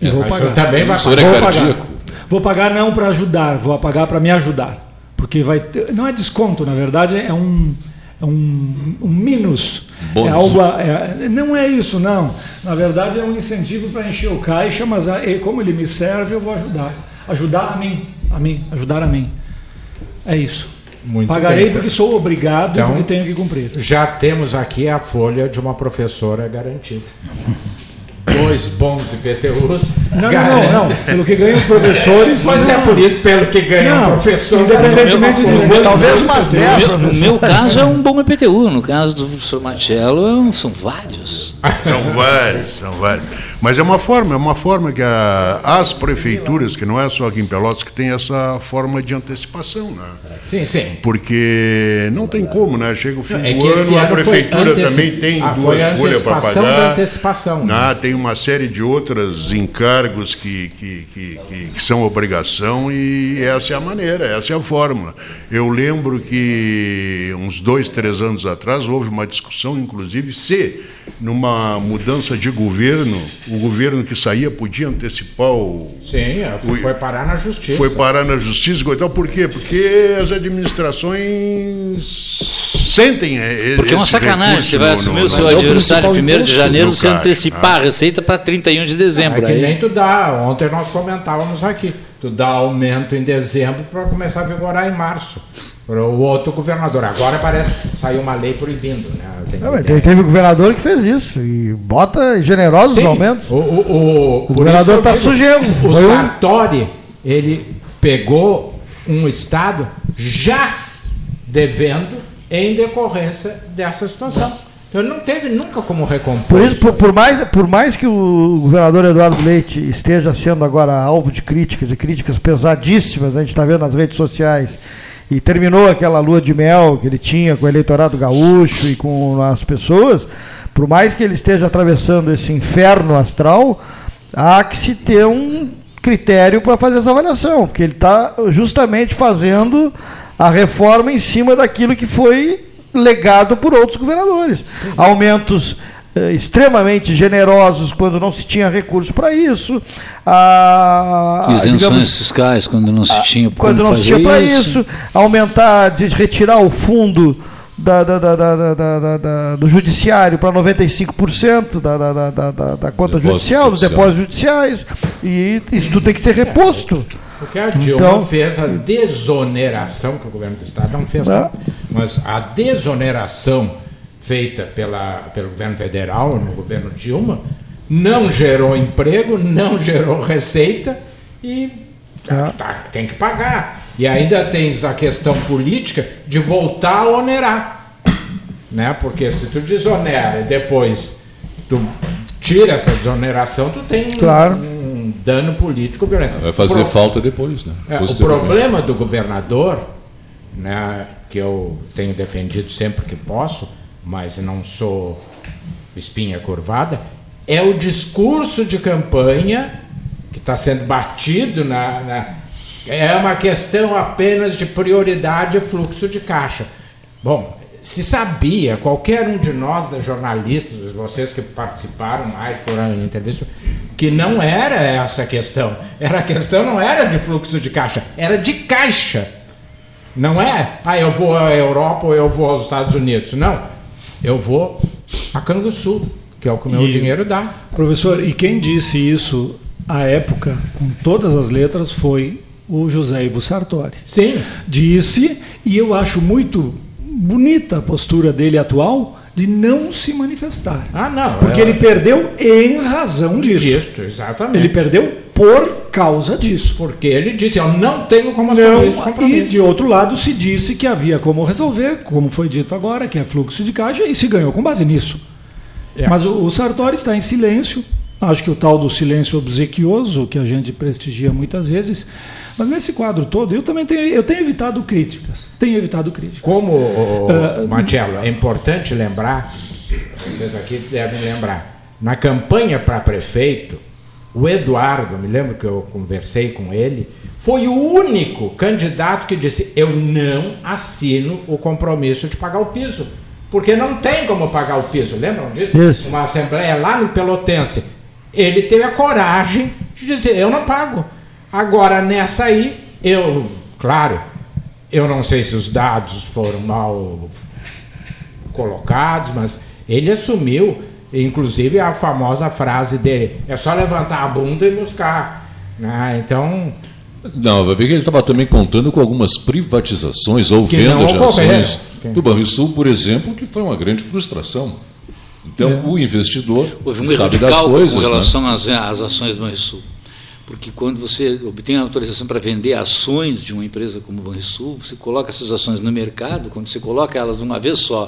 Speaker 7: E
Speaker 3: É,
Speaker 7: vou pagar.
Speaker 2: também vai pagar.
Speaker 3: é
Speaker 7: Vou
Speaker 3: cardíaco?
Speaker 7: pagar. Vou pagar não para ajudar, vou pagar para me ajudar. Porque vai ter, não é desconto, na verdade é um, é um, um minus.
Speaker 3: Bônus.
Speaker 7: É algo, a- é- não é isso, não. Na verdade é um incentivo para encher o caixa, mas a- e como ele me serve, eu vou ajudar. Ajudar a mim, a mim, ajudar a mim. É isso.
Speaker 2: Muito
Speaker 7: Pagarei
Speaker 2: bem.
Speaker 7: porque sou obrigado
Speaker 2: Então-
Speaker 7: e porque tenho que cumprir.
Speaker 2: Já temos aqui a folha de uma professora garantida. Dois bons IPTUs.
Speaker 7: Não, não,
Speaker 2: garantem.
Speaker 7: não, não. Pelo que ganham os professores.
Speaker 2: Mas é por isso, pelo que ganha um
Speaker 7: Não,
Speaker 2: professor.
Speaker 7: independentemente
Speaker 2: não é uma
Speaker 7: de-
Speaker 2: folha.
Speaker 5: Talvez umas
Speaker 6: No
Speaker 5: 10,
Speaker 6: meu, no
Speaker 5: professor.
Speaker 6: meu caso é um bom IPTU, no caso do professor Marcelo é são vários.
Speaker 4: São vários, são vários. Mas é uma forma, é uma forma que a- as prefeituras, que não é só aqui em Pelotas, que tem essa forma de antecipação, né?
Speaker 2: Sim, sim.
Speaker 4: Porque não tem como, né? Chega o fim
Speaker 2: É
Speaker 4: do ano, a
Speaker 2: ano foi
Speaker 4: prefeitura
Speaker 2: anteci-
Speaker 4: também tem
Speaker 2: Ah,
Speaker 4: duas
Speaker 2: a
Speaker 4: folhas para pagar.
Speaker 2: da antecipação, né?
Speaker 4: Ah, tem uma série de outros encargos que, que, que, que- que são obrigação e essa é a maneira, essa é a fórmula. Eu lembro que uns dois, três anos atrás houve uma discussão, inclusive, se numa mudança de governo, o governo que saía podia antecipar o,
Speaker 2: Sim, é, foi, foi parar na justiça.
Speaker 4: foi parar na justiça e tal. Por quê? Porque as administrações sentem. eh,
Speaker 6: Porque é uma sacanagem, você vai assumir
Speaker 4: no-
Speaker 6: o seu
Speaker 4: no-
Speaker 6: adversário
Speaker 5: principal
Speaker 6: 1 de janeiro, você
Speaker 4: caixa.
Speaker 6: antecipar a receita para 31 de
Speaker 2: É
Speaker 6: dezembro.
Speaker 2: que
Speaker 6: aí-
Speaker 2: nem tu dá, ontem nós comentávamos aqui, tu dá aumento em dezembro para começar a vigorar em março. O outro governador. Agora parece que saiu uma lei proibindo, né?
Speaker 5: Não,
Speaker 2: ideia.
Speaker 5: teve, teve governador que fez isso e bota generosos
Speaker 2: Sim,
Speaker 5: aumentos.
Speaker 2: O, o, o, por
Speaker 5: governador tá
Speaker 2: digo,
Speaker 5: sujeiro.
Speaker 2: O
Speaker 5: Foi um-
Speaker 2: Sartori, ele pegou um estado já devendo em decorrência dessa situação. Então ele não teve nunca como recompor.
Speaker 5: Por, isso, por, por mais, por mais que o governador Eduardo Leite esteja sendo agora alvo de críticas e críticas pesadíssimas, a gente está vendo nas redes sociais, e terminou aquela lua de mel que ele tinha com o eleitorado gaúcho e com as pessoas, por mais que ele esteja atravessando esse inferno astral, há que se ter um critério para fazer essa avaliação, porque ele está justamente fazendo a reforma em cima daquilo que foi legado por outros governadores. Aumentos eh, extremamente generosos quando não se tinha recurso para isso. a-
Speaker 6: Isenções
Speaker 5: digamos,
Speaker 6: fiscais, quando não se tinha como
Speaker 5: quando não se
Speaker 6: fazer
Speaker 5: tinha para
Speaker 6: isso.
Speaker 5: isso, aumentar, de retirar o fundo da, da- da- da- da- da- da- da- do judiciário para 95% da, da, da, da, da- da conta
Speaker 3: Depósito
Speaker 5: judicial, dos depósitos judiciais, e isso tudo tem que ser reposto.
Speaker 2: Porque a Dilma
Speaker 5: Então-
Speaker 2: fez a desoneração, que o governo do Estado não fez,
Speaker 5: É.
Speaker 2: não, mas a desoneração feita pela, pelo governo federal, no governo Dilma, não gerou emprego, não gerou receita e
Speaker 5: É.
Speaker 2: tá, tem que pagar. E ainda tens a questão política de voltar a onerar. Né? Porque se tu desonera e depois tu tira essa desoneração, tu tem um,
Speaker 5: Claro.
Speaker 2: um dano político violento.
Speaker 3: Vai fazer
Speaker 2: Pro-
Speaker 3: falta depois, né?
Speaker 2: é, o problema do governador, né, que eu tenho defendido sempre que posso, mas não sou espinha curvada, é o discurso de campanha que está sendo batido na, na- É uma questão apenas de prioridade e fluxo de caixa. Bom, se sabia, qualquer um de nós, da jornalistas, vocês que participaram mais, foram em entrevista, que não era essa a questão. Era a questão não era de fluxo de caixa, era de caixa. Não é, ah, eu vou à Europa ou eu vou aos Estados Unidos. Não, eu vou a Canguçu, que é o que o meu
Speaker 7: E-
Speaker 2: dinheiro dá.
Speaker 7: Professor, e quem disse isso à época, com todas as letras, foi o José Ivo Sartori.
Speaker 2: Sim,
Speaker 7: Disse, e eu acho muito bonita a postura dele atual, de não se manifestar.
Speaker 2: ah não.
Speaker 7: Porque
Speaker 2: é-
Speaker 7: ele perdeu em razão disso.
Speaker 2: Isso, exatamente.
Speaker 7: Ele perdeu por causa disso.
Speaker 2: Porque ele disse, eu não tenho como assumir esse
Speaker 7: Não, e
Speaker 2: compromisso.
Speaker 7: de outro lado se disse que havia como resolver, como foi dito agora, que é fluxo de caixa, e se ganhou com base nisso.
Speaker 2: É.
Speaker 7: Mas o, o Sartori está em silêncio. Acho que o tal do silêncio obsequioso, que a gente prestigia muitas vezes. Mas nesse quadro todo, eu também tenho, eu tenho evitado críticas. Tenho evitado críticas.
Speaker 2: Como,
Speaker 7: Ah,
Speaker 2: Marcelo, é importante lembrar, vocês aqui devem lembrar, na campanha para prefeito, o Eduardo, me lembro que eu conversei com ele, foi o único candidato que disse: Eu não assino o compromisso de pagar o piso. Porque não tem como pagar o piso, lembram disso?
Speaker 5: Isso.
Speaker 2: Uma assembleia lá no Pelotense. Ele teve a coragem de dizer: Eu não pago. Agora, nessa aí, eu, claro, eu não sei se os dados foram mal colocados, mas ele assumiu, inclusive a famosa frase dele: é só levantar a bunda e buscar. né? Então,
Speaker 3: Não, vai ver que ele estava também contando com algumas privatizações ou vendas de ações do Banrisul, por exemplo, que foi uma grande frustração. Então, o investidor
Speaker 6: Houve um erro
Speaker 3: sabe das coisas.
Speaker 6: com
Speaker 3: né?
Speaker 6: relação às, às ações do Banrisul. Porque quando você obtém a autorização para vender ações de uma empresa como o Banrisul, você coloca essas ações no mercado, quando você coloca elas de uma vez só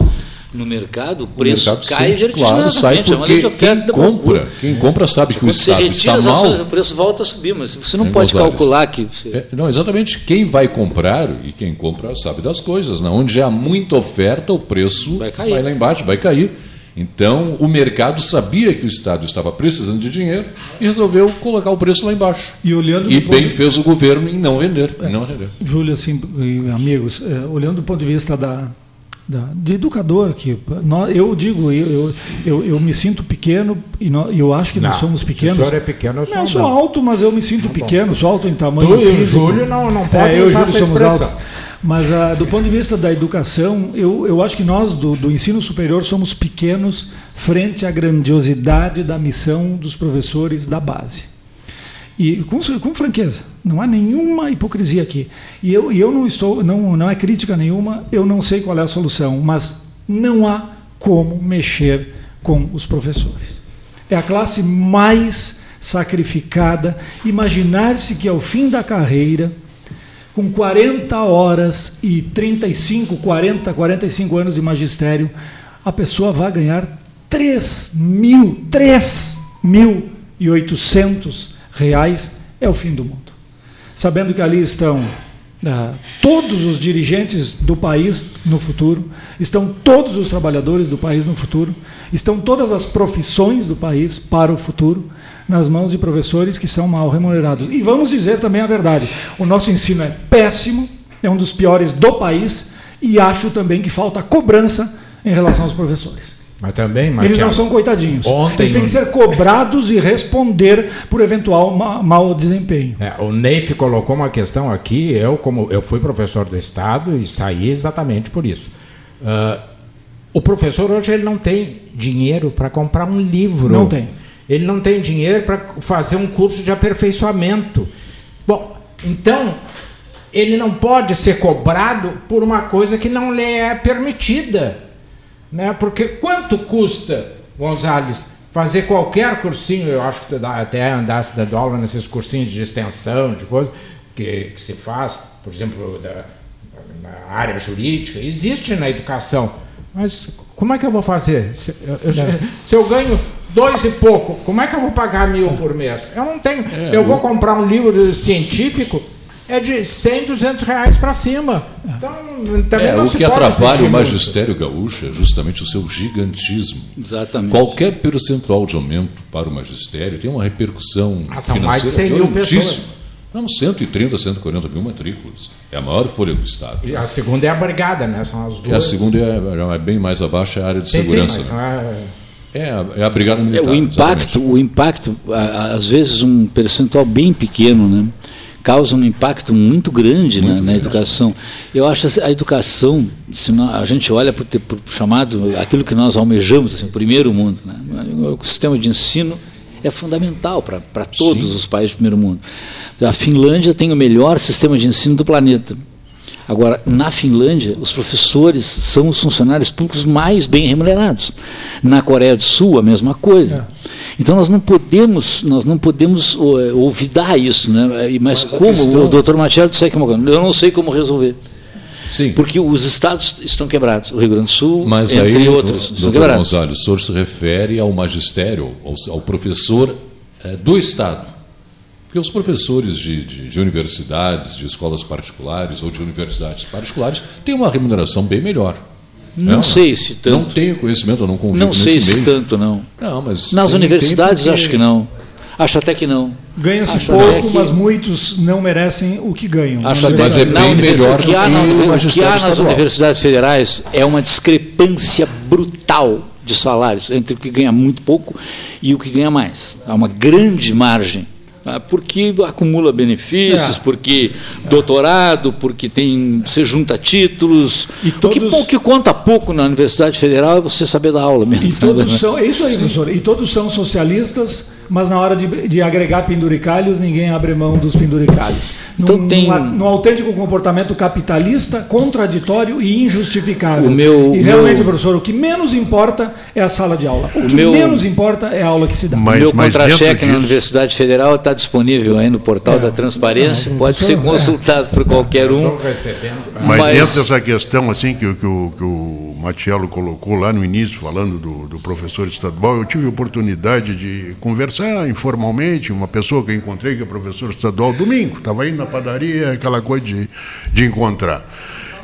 Speaker 6: no mercado, o preço
Speaker 3: mercado
Speaker 6: cai
Speaker 3: sente, claro, sai
Speaker 6: é
Speaker 3: porque
Speaker 6: oferta
Speaker 3: quem compra, quem compra sabe que o
Speaker 6: Quando você
Speaker 3: Estado está mal.
Speaker 6: ações, o preço volta a subir, mas você não pode
Speaker 3: Gonzales?
Speaker 6: calcular que... você-
Speaker 3: É, não, exatamente. Quem vai comprar e quem compra sabe das coisas. Né? Onde há muita oferta, o preço
Speaker 6: Vai cair.
Speaker 3: lá embaixo, vai cair. Então, o mercado sabia que o Estado estava precisando de dinheiro e resolveu colocar o preço lá embaixo.
Speaker 7: E olhando
Speaker 3: E bem fez o governo em não vender. em não vender.
Speaker 7: Júlio, assim, e amigos, é, olhando do ponto de vista da, da- de educador, que nó- eu digo, eu, eu, eu, eu me sinto pequeno e eu acho que nós
Speaker 2: Não,
Speaker 7: somos
Speaker 2: se o
Speaker 7: pequenos.
Speaker 2: senhor é pequeno, eu sou
Speaker 7: não, eu sou alto, mas eu me sinto pequeno, sou alto em tamanho
Speaker 2: Tu e o. Júlio não- não podem
Speaker 7: é, eu
Speaker 2: usar
Speaker 7: Júlio
Speaker 2: essa expressão.
Speaker 7: altos. Mas ah, do ponto de vista da educação, eu, eu acho que nós do, do ensino superior somos pequenos frente à grandiosidade da missão dos professores da base. E com, com franqueza, não há nenhuma hipocrisia aqui. E eu, eu não estou, não, não é crítica nenhuma, eu não sei qual é a solução, mas não há como mexer com os professores. É a classe mais sacrificada. Imaginar-se que ao fim da carreira, com 40 horas e 35, 40, 45 anos de magistério, a pessoa vai ganhar 3 mil, 3 mil e 800 reais é o fim do mundo. Sabendo que ali estão ah, todos os dirigentes do país no futuro, estão todos os trabalhadores do país no futuro, estão todas as profissões do país para o futuro nas mãos de professores que são mal remunerados. E vamos dizer também a verdade: o nosso ensino é péssimo, é um dos piores do país, e acho também que falta cobrança em relação aos professores.
Speaker 2: Mas também,
Speaker 7: Eles
Speaker 2: Matias,
Speaker 7: não são coitadinhos.
Speaker 2: Ontem
Speaker 7: Eles têm que ser cobrados e responder por eventual ma mau desempenho.
Speaker 2: É, o Neif colocou uma questão aqui, eu como eu fui professor do Estado e saí exatamente por isso. Ah, o professor hoje ele não tem dinheiro para comprar um livro.
Speaker 7: Não tem.
Speaker 2: Ele não tem dinheiro para fazer um curso de aperfeiçoamento. Bom, então ele não pode ser cobrado por uma coisa que não lhe é permitida. Né? Porque quanto custa, Gonzales, fazer qualquer cursinho? Eu acho que até andasse dando aula nesses cursinhos de extensão, de coisa que, que se faz, por exemplo, da, na área jurídica, existe na educação. Mas como é que eu vou fazer? Se eu, eu- se eu ganho dois e pouco, como é que eu vou pagar mil por mês? Eu não tenho. eu vou comprar um livro científico, é de 100, 200 reais para cima. Então, também
Speaker 3: É,
Speaker 2: não
Speaker 3: o
Speaker 2: se
Speaker 3: que
Speaker 2: pode
Speaker 3: atrapalha o
Speaker 2: muito.
Speaker 3: magistério gaúcho é justamente o seu gigantismo.
Speaker 6: Exatamente.
Speaker 3: Qualquer percentual de aumento para o magistério tem uma repercussão
Speaker 2: Ah, são mais de 100
Speaker 3: financeira
Speaker 2: mil pessoas.
Speaker 3: Não, 130, 140 mil matrículas. É a maior folha do Estado.
Speaker 2: E a segunda é a brigada, né? São as
Speaker 3: E
Speaker 2: duas.
Speaker 3: a segunda é, é bem mais abaixo, é a área de
Speaker 2: Sim, sim,
Speaker 3: segurança.
Speaker 2: mas
Speaker 3: né?
Speaker 2: É-
Speaker 3: É, a, é brigada
Speaker 6: É,
Speaker 3: militar.
Speaker 6: o impacto,
Speaker 3: exatamente.
Speaker 6: o impacto, às vezes um percentual bem pequeno, né, causa um impacto muito grande na,
Speaker 3: Muito
Speaker 6: na
Speaker 3: grande.
Speaker 6: educação. Eu acho assim, a educação, se a gente olha para o chamado, aquilo que nós almejamos, assim, o primeiro mundo, né, o sistema de ensino é fundamental para todos
Speaker 3: Sim.
Speaker 6: os países do primeiro mundo. A Finlândia tem o melhor sistema de ensino do planeta. Agora, na Finlândia, os professores são os funcionários públicos mais bem remunerados. Na Coreia do Sul, a mesma coisa. Então nós não podemos, nós não podemos olvidar isso, né? Mas,
Speaker 3: Mas
Speaker 6: como
Speaker 3: questão-
Speaker 6: o doutor Matias disse aqui, uma coisa, eu não sei como resolver.
Speaker 3: Sim.
Speaker 6: Porque os estados estão quebrados. O Rio Grande do Sul,
Speaker 3: Mas
Speaker 6: entre
Speaker 3: aí,
Speaker 6: outros, estão quebrados.
Speaker 3: Gonzalez, o senhor se refere ao magistério, ao, ao professor eh, do Estado. Porque os professores de, de- de universidades, de escolas particulares ou de universidades particulares têm uma remuneração bem melhor.
Speaker 6: Não sei se
Speaker 3: Não
Speaker 6: tanto.
Speaker 3: tenho conhecimento, eu não convivo
Speaker 6: Não
Speaker 3: nesse
Speaker 6: sei se
Speaker 3: meio.
Speaker 6: tanto, não.
Speaker 3: Não, mas
Speaker 6: Nas universidades,
Speaker 3: porque-
Speaker 6: acho que não. Acho até que não.
Speaker 7: Ganha-se pouco,
Speaker 6: que-
Speaker 7: mas muitos não merecem o que ganham.
Speaker 6: Acho até
Speaker 3: mas é bem melhor
Speaker 6: o que há,
Speaker 3: que
Speaker 6: na,
Speaker 3: o
Speaker 6: que há nas
Speaker 3: estadual.
Speaker 6: universidades federais é uma discrepância brutal de salários entre o que ganha muito pouco e o que ganha mais. Há uma grande margem. Ah, Porque acumula benefícios,
Speaker 7: É.
Speaker 6: porque doutorado, porque tem você junta títulos.
Speaker 7: E
Speaker 6: O que,
Speaker 7: todos-
Speaker 6: pou- que conta pouco na Universidade Federal é você saber dar aula mesmo.
Speaker 7: E todos
Speaker 6: né?
Speaker 7: são, é isso aí, professor. E todos são socialistas mas na hora de, de agregar penduricalhos, ninguém abre mão dos penduricalhos.
Speaker 6: Então
Speaker 7: num,
Speaker 6: tem-
Speaker 7: num autêntico comportamento capitalista, contraditório e injustificável.
Speaker 6: O meu-
Speaker 7: e
Speaker 6: o
Speaker 7: realmente,
Speaker 6: meu-
Speaker 7: professor, o que menos importa é a sala de aula. O, que
Speaker 6: meu-
Speaker 7: menos importa é a aula que se dá.
Speaker 4: Mas-
Speaker 6: Meu
Speaker 4: mas
Speaker 6: contra-cheque na Universidade Federal está disponível aí no portal
Speaker 7: É.
Speaker 6: da Transparência,
Speaker 7: Ah,
Speaker 6: pode ser
Speaker 7: é-
Speaker 6: consultado por qualquer um.
Speaker 4: Mas,
Speaker 6: Mas-
Speaker 4: dentro dessa questão assim que, o- que, o, que o Matiello colocou lá no início, falando do, do professor estadual, eu tive a oportunidade de conversar informalmente, uma pessoa que eu encontrei, que é professor estadual, domingo, estava indo na padaria, aquela coisa de, de encontrar.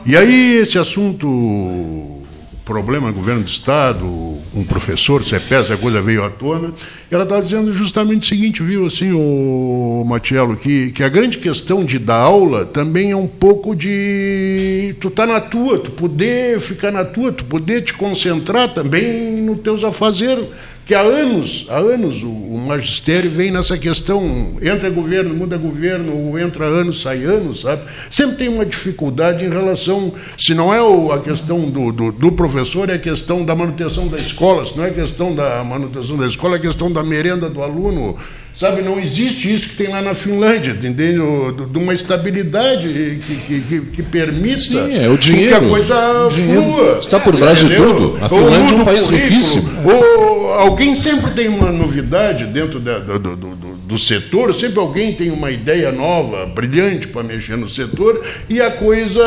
Speaker 4: E aí esse assunto, problema governo do Estado, um professor, CEPES, a coisa veio à tona, e ela estava dizendo justamente o seguinte, viu, assim, o Matiello, que, que a grande questão de dar aula também é um pouco de tu estar na tua, tu poder ficar na tua, tu poder te concentrar também nos teus afazeres, que há anos, há anos o, o magistério vem nessa questão, entra governo, muda governo, entra anos, sai anos, sabe? Sempre tem uma dificuldade em relação, se não é o- a questão do, do, do professor, é a questão da manutenção da escola, se não é a questão da manutenção da escola, é a questão da merenda do aluno, sabe? Não existe isso que tem lá na Finlândia, entendeu? De uma estabilidade que, que, que, que permita
Speaker 3: Sim, é o
Speaker 4: com que
Speaker 3: dinheiro.
Speaker 4: a coisa
Speaker 3: dinheiro
Speaker 4: flua.
Speaker 3: está por trás de tudo. A Finlândia é um país riquíssimo.
Speaker 4: ou alguém sempre tem uma novidade dentro da- do, do, do, do- setor, sempre alguém tem uma ideia nova, brilhante para mexer no setor, e a coisa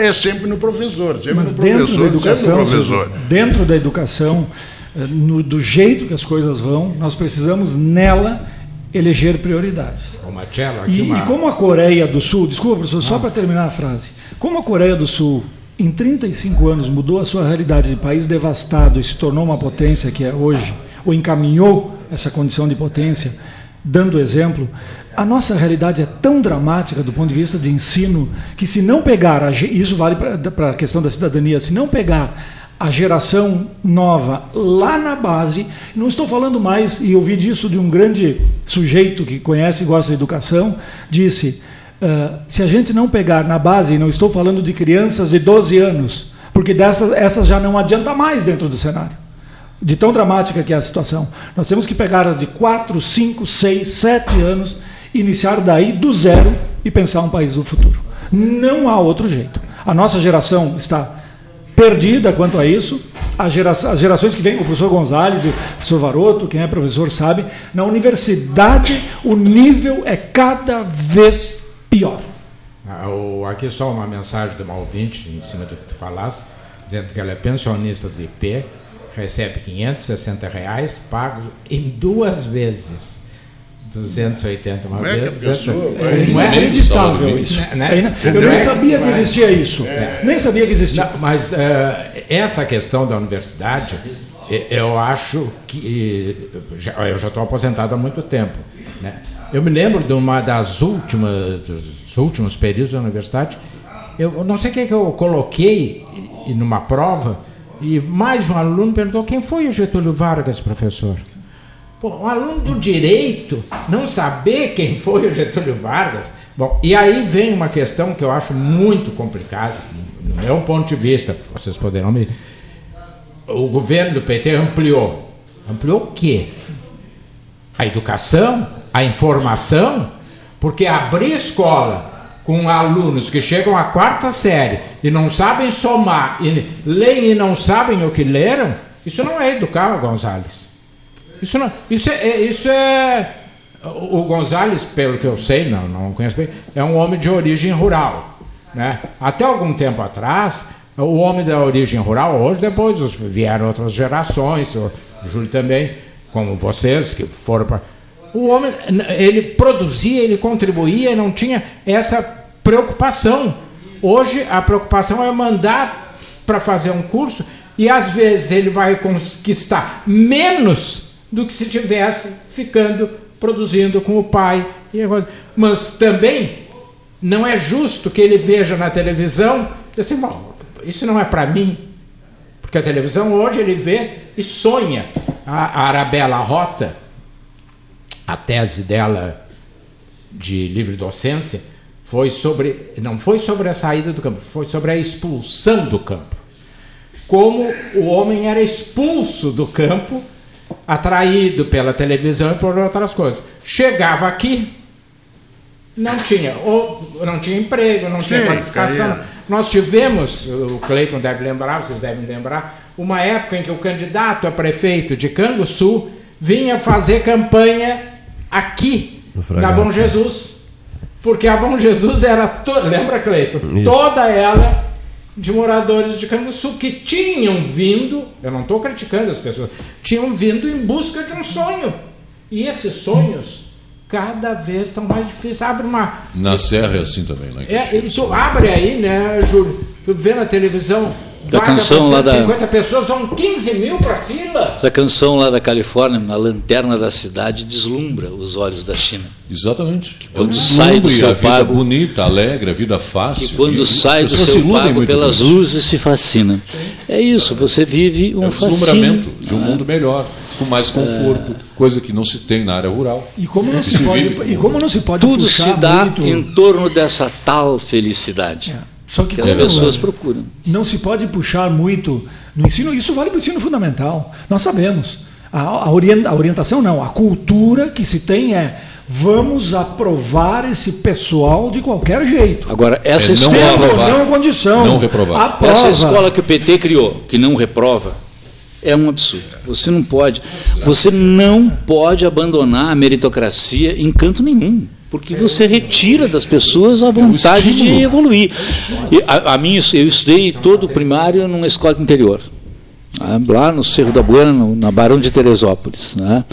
Speaker 4: é sempre no professor, sempre
Speaker 7: Mas
Speaker 4: no
Speaker 7: dentro
Speaker 4: professor,
Speaker 7: da educação,
Speaker 4: sempre no professor.
Speaker 7: Dentro da educação, eh, no- do jeito que as coisas vão, nós precisamos nela eleger prioridades. E,
Speaker 2: uma...
Speaker 7: e como a Coreia do Sul, desculpa, professor, só para terminar a frase, como a Coreia do Sul em 35 anos mudou a sua realidade de país devastado e se tornou uma potência que é hoje, ou encaminhou essa condição de potência, dando exemplo, a nossa realidade é tão dramática do ponto de vista de ensino que se não pegar, isso vale para a questão da cidadania, se não pegar a geração nova lá na base, não estou falando mais, e ouvi disso de um grande sujeito que conhece e gosta de educação, disse, ah, se a gente não pegar na base, não estou falando de crianças de 12 anos, porque dessas, essas já não adianta mais dentro do cenário de tão dramática que é a situação. Nós temos que pegar as de 4, 5, 6, 7 anos, iniciar daí do zero e pensar um país do futuro. Não há outro jeito. A nossa geração está perdida quanto a isso. A gera- as gerações que vêm, o professor Gonzalez o professor Varoto, quem é professor sabe, na universidade o nível é cada vez pior.
Speaker 2: Ah, Aqui só uma mensagem de uma ouvinte em cima do que tu falaste, dizendo que ela é pensionista do IP, recebe 560 reais, pagos em duas vezes. 280 uma
Speaker 4: é
Speaker 2: vez.
Speaker 4: pessoa
Speaker 2: 280.
Speaker 4: vai-
Speaker 2: Não é?
Speaker 7: Inacreditável isso.
Speaker 2: Né, né?
Speaker 7: É Eu nem
Speaker 2: é?
Speaker 7: sabia que
Speaker 2: é?
Speaker 7: existia isso. Nem sabia que existia.
Speaker 2: Não, mas eh, essa questão da universidade, eh, eu acho que. já- eu já estou aposentado há muito tempo. Né? Eu me lembro de uma das últimas, dos últimos períodos da universidade, eu não sei o que, é que eu coloquei numa prova, e mais um aluno perguntou quem foi o Getúlio Vargas, professor. Pô, um aluno do direito não saber quem foi o Getúlio Vargas. Bom, e aí vem uma questão que eu acho muito complicada, no meu ponto de vista, vocês poderão me. O governo do PT ampliou. Ampliou o quê? A educação, a informação, porque abrir escola com alunos que chegam à quarta série e não sabem somar, e leem e não sabem o que leram, isso não é educar, Gonzalez. Isso não, isso é, é- isso é o Gonzalez, pelo que eu sei, não, não conheço bem, é um homem de origem rural, né? Até algum tempo atrás, o homem da origem rural, hoje depois vieram outras gerações, o Júlio também, como vocês que foram para o homem, ele produzia, ele contribuía, não tinha essa preocupação. Hoje a preocupação é mandar para fazer um curso e às vezes ele vai conquistar menos do que se tivesse ficando produzindo com o pai. Mas também não é justo que ele veja na televisão assim, "Bom, isso não é para mim. Porque a televisão hoje ele vê e sonha. A Arabella Rota, a tese dela de livre docência foi sobre não foi sobre a saída do campo, foi sobre a expulsão do campo. Como o homem era expulso do campo atraído pela televisão e por outras coisas. Chegava aqui, não tinha, ou não tinha emprego, não tinha
Speaker 4: Sim,
Speaker 2: qualificação.
Speaker 4: caía.
Speaker 2: Nós tivemos, o Cleiton deve lembrar, vocês devem lembrar, uma época em que o candidato a prefeito de Canguçu vinha fazer campanha aqui, na. Bom Jesus. Porque a Bom Jesus era, to... lembra, Cleiton? Toda ela de moradores de Canguçu que tinham vindo, eu não estou criticando as pessoas, tinham vindo em busca de um sonho. E esses sonhos cada vez estão mais difíceis. Abre uma.
Speaker 3: Na Serra é assim também, né?
Speaker 2: É, tu abre aí, né, Júlio? Tu vê na televisão.
Speaker 6: Da
Speaker 2: vaga
Speaker 6: canção lá da-
Speaker 2: 150 pessoas, vão 15 mil para fila.
Speaker 6: Essa canção lá da Califórnia, na lanterna da cidade, deslumbra os olhos da China.
Speaker 3: Exatamente.
Speaker 6: quando
Speaker 3: É um
Speaker 6: sai do seu
Speaker 3: a vida
Speaker 6: pago-
Speaker 3: bonita, alegre, a vida fácil.
Speaker 6: E quando
Speaker 3: E
Speaker 6: sai do seu pago pelas luzes se fascina. É isso, você vive
Speaker 3: É
Speaker 6: um
Speaker 3: o
Speaker 6: fascínio.
Speaker 3: deslumbramento de um mundo melhor, com mais conforto, coisa que não se tem na área rural.
Speaker 7: E como não se
Speaker 3: se
Speaker 7: pode,
Speaker 3: vive
Speaker 7: e como não se pode
Speaker 6: Tudo se dá
Speaker 7: muito,
Speaker 6: em torno dessa tal felicidade
Speaker 7: É. Só que,
Speaker 6: que as pessoas procuram.
Speaker 7: não se pode puxar muito no ensino, isso vale para o ensino fundamental. Nós sabemos. A, a orien- a orientação não, a cultura que se tem é vamos aprovar esse pessoal de qualquer jeito.
Speaker 6: Agora, essa
Speaker 3: É, não
Speaker 6: escola,
Speaker 7: ou
Speaker 3: reprovar.
Speaker 7: não condição.
Speaker 3: Não reprovar.
Speaker 7: Aprova.
Speaker 6: essa escola que o PT criou, que não reprova, é um absurdo. Você não pode, você não pode abandonar a meritocracia em canto nenhum. Porque você retira das pessoas a vontade de evoluir. A, a mim, eu estudei todo o primário numa escola interior. né, lá no Cerro da Buena, na Barão de Teresópolis. Né?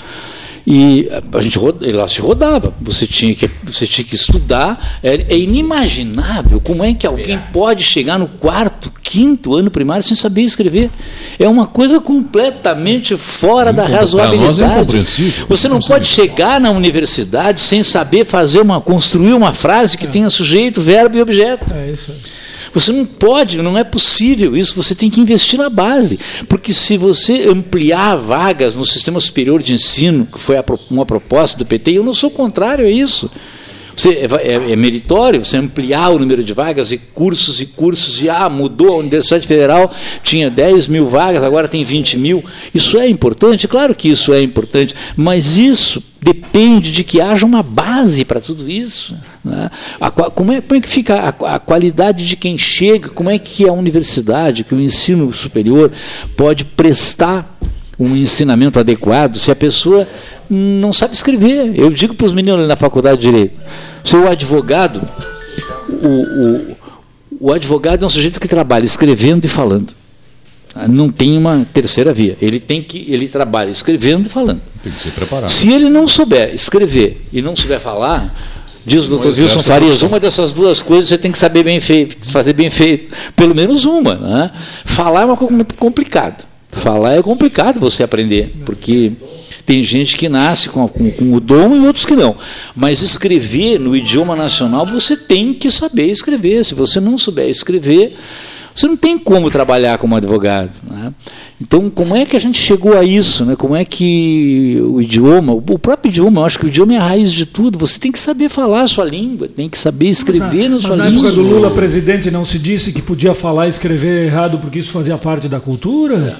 Speaker 6: E a gente roda- lá se rodava, você tinha que, você tinha que estudar. É, é inimaginável como é que alguém pode chegar no quarto, quinto ano primário sem saber escrever. É uma coisa completamente fora da
Speaker 3: para
Speaker 6: razoabilidade.
Speaker 3: é.
Speaker 6: Você não
Speaker 3: Não
Speaker 6: pode chegar na universidade sem saber fazer uma, construir uma frase que tenha sujeito, verbo e objeto.
Speaker 7: É isso.
Speaker 6: Você não pode, não é possível isso. Você tem que investir na base. Porque se você ampliar vagas no sistema superior de ensino, que foi uma proposta do PT, eu não sou contrário a isso. Você, é, é- é meritório você ampliar o número de vagas e cursos e cursos, e ah, mudou a Universidade Federal, tinha 10 mil vagas, agora tem 20 mil. Isso é importante? Claro que isso é importante, mas isso depende de que haja uma base para tudo isso. né? A como, é, como é que fica a, a qualidade de quem chega, como é que a universidade, que o ensino superior pode prestar um ensinamento adequado se a pessoa não sabe escrever. Eu digo para os meninos ali na faculdade de Direito, seu advogado, o, o, o advogado é um sujeito que trabalha escrevendo e falando. Ah, Não tem uma terceira via. Ele tem que ele trabalha escrevendo e falando.
Speaker 3: Tem que ser preparado.
Speaker 6: Se ele não souber escrever e não souber falar, diz o doutor Wilson Farias, uma dessas duas coisas você tem que saber bem feito, fazer bem feito. Pelo menos uma. Né? Falar é uma coisa muito complicada. Falar é complicado você aprender, porque tem gente que nasce com, com, com o dom e outros que não. Mas escrever no idioma nacional, você tem que saber escrever. Se você não souber escrever, você não tem como trabalhar como advogado. Né? Então, como é que a gente chegou a isso? Né? Como é que o idioma, o próprio idioma, eu acho que o idioma é a raiz de tudo. Você tem que saber falar a sua língua, tem que saber escrever na
Speaker 7: Mas
Speaker 6: sua
Speaker 7: na
Speaker 6: língua.
Speaker 7: época do Lula presidente não se disse que podia falar e escrever errado porque isso fazia parte da cultura?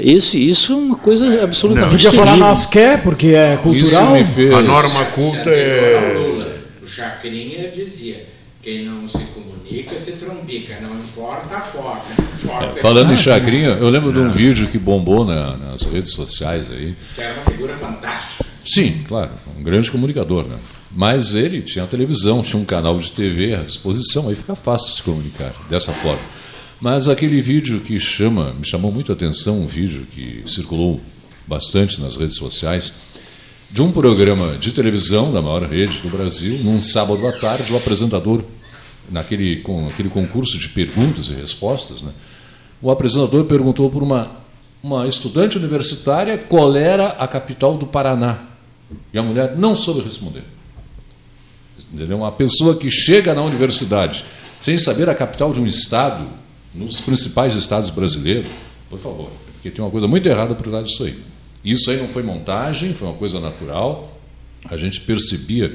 Speaker 6: Esse, isso é uma coisa absolutamente
Speaker 7: Podia falar
Speaker 6: terrível.
Speaker 7: nós quer porque é
Speaker 3: Isso
Speaker 7: cultural?
Speaker 3: me fez.
Speaker 4: A norma culta é.
Speaker 2: Lula, o Chacrinha dizia: quem não se comunica se trombica, não importa a forma. Importa
Speaker 3: Falando em chacrinha, eu lembro de um vídeo que bombou na- nas redes sociais aí.
Speaker 2: que era uma figura fantástica.
Speaker 3: Sim, claro, um grande comunicador, né? Mas ele tinha televisão, tinha um canal de TV à disposição, aí fica fácil se comunicar dessa forma. Mas aquele vídeo que chama, me chamou muito a atenção, um vídeo que circulou bastante nas redes sociais, de um programa de televisão da maior rede do Brasil, num sábado à tarde, o apresentador, naquele com aquele concurso de perguntas e respostas, né? o apresentador perguntou por uma, uma estudante universitária qual era a capital do Paraná. E a mulher não soube responder. Entendeu? Uma pessoa que chega na universidade sem saber a capital de um estado, nos principais estados brasileiros, por favor, porque tem uma coisa muito errada por trás disso aí. Isso aí não foi montagem, foi uma coisa natural. A gente percebia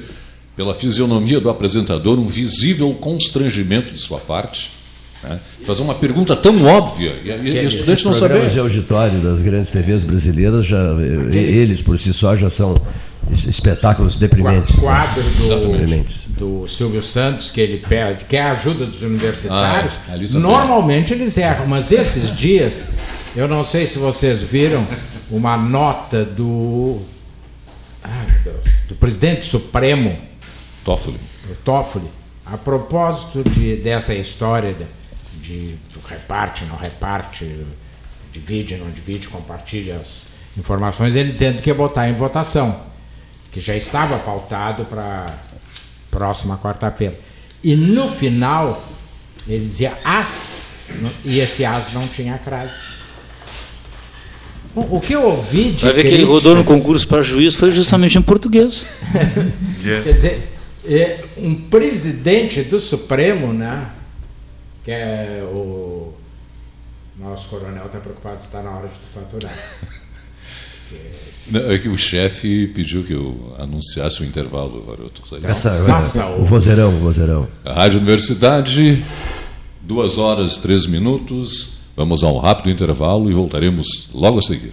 Speaker 3: pela fisionomia do apresentador um visível constrangimento de sua parte.
Speaker 8: Né? Fazer uma pergunta tão óbvia e, e o estudante não saber.
Speaker 9: Os de auditório das grandes TVs brasileiras, já, eles por si só já são espetáculos deprimentes. O
Speaker 2: né? quadro né? do, do, Silvio Santos, que ele pede, quer a ajuda dos universitários, ah, normalmente eles erram, mas esses dias, eu não sei se vocês viram uma nota do, ah, do, do, presidente supremo
Speaker 8: Toffoli.
Speaker 2: Toffoli, a propósito de, dessa história de, de reparte, não reparte, divide, não divide, compartilha as informações, ele dizendo que ia botar em votação que já estava pautado para próxima quarta-feira. E no final, ele dizia as, e esse as não tinha crase. Bom, o que eu ouvi de.
Speaker 6: Vai ver que ele rodou no concurso para juiz foi justamente em português.
Speaker 2: Quer dizer, é, um presidente do Supremo, né? Que é o. Nosso coronel está preocupado, está na hora de faturar.
Speaker 8: Não, é que o chefe pediu que eu anunciasse o intervalo, Varoto.
Speaker 9: Essa, Faça o vozeirão, o vozeirão.
Speaker 8: A Rádio Universidade, duas horas, três minutos. Vamos a um rápido intervalo e voltaremos logo a seguir.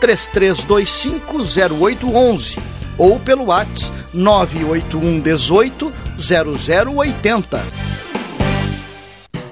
Speaker 10: 33250811 ou pelo WhatsApp 981 18 0080.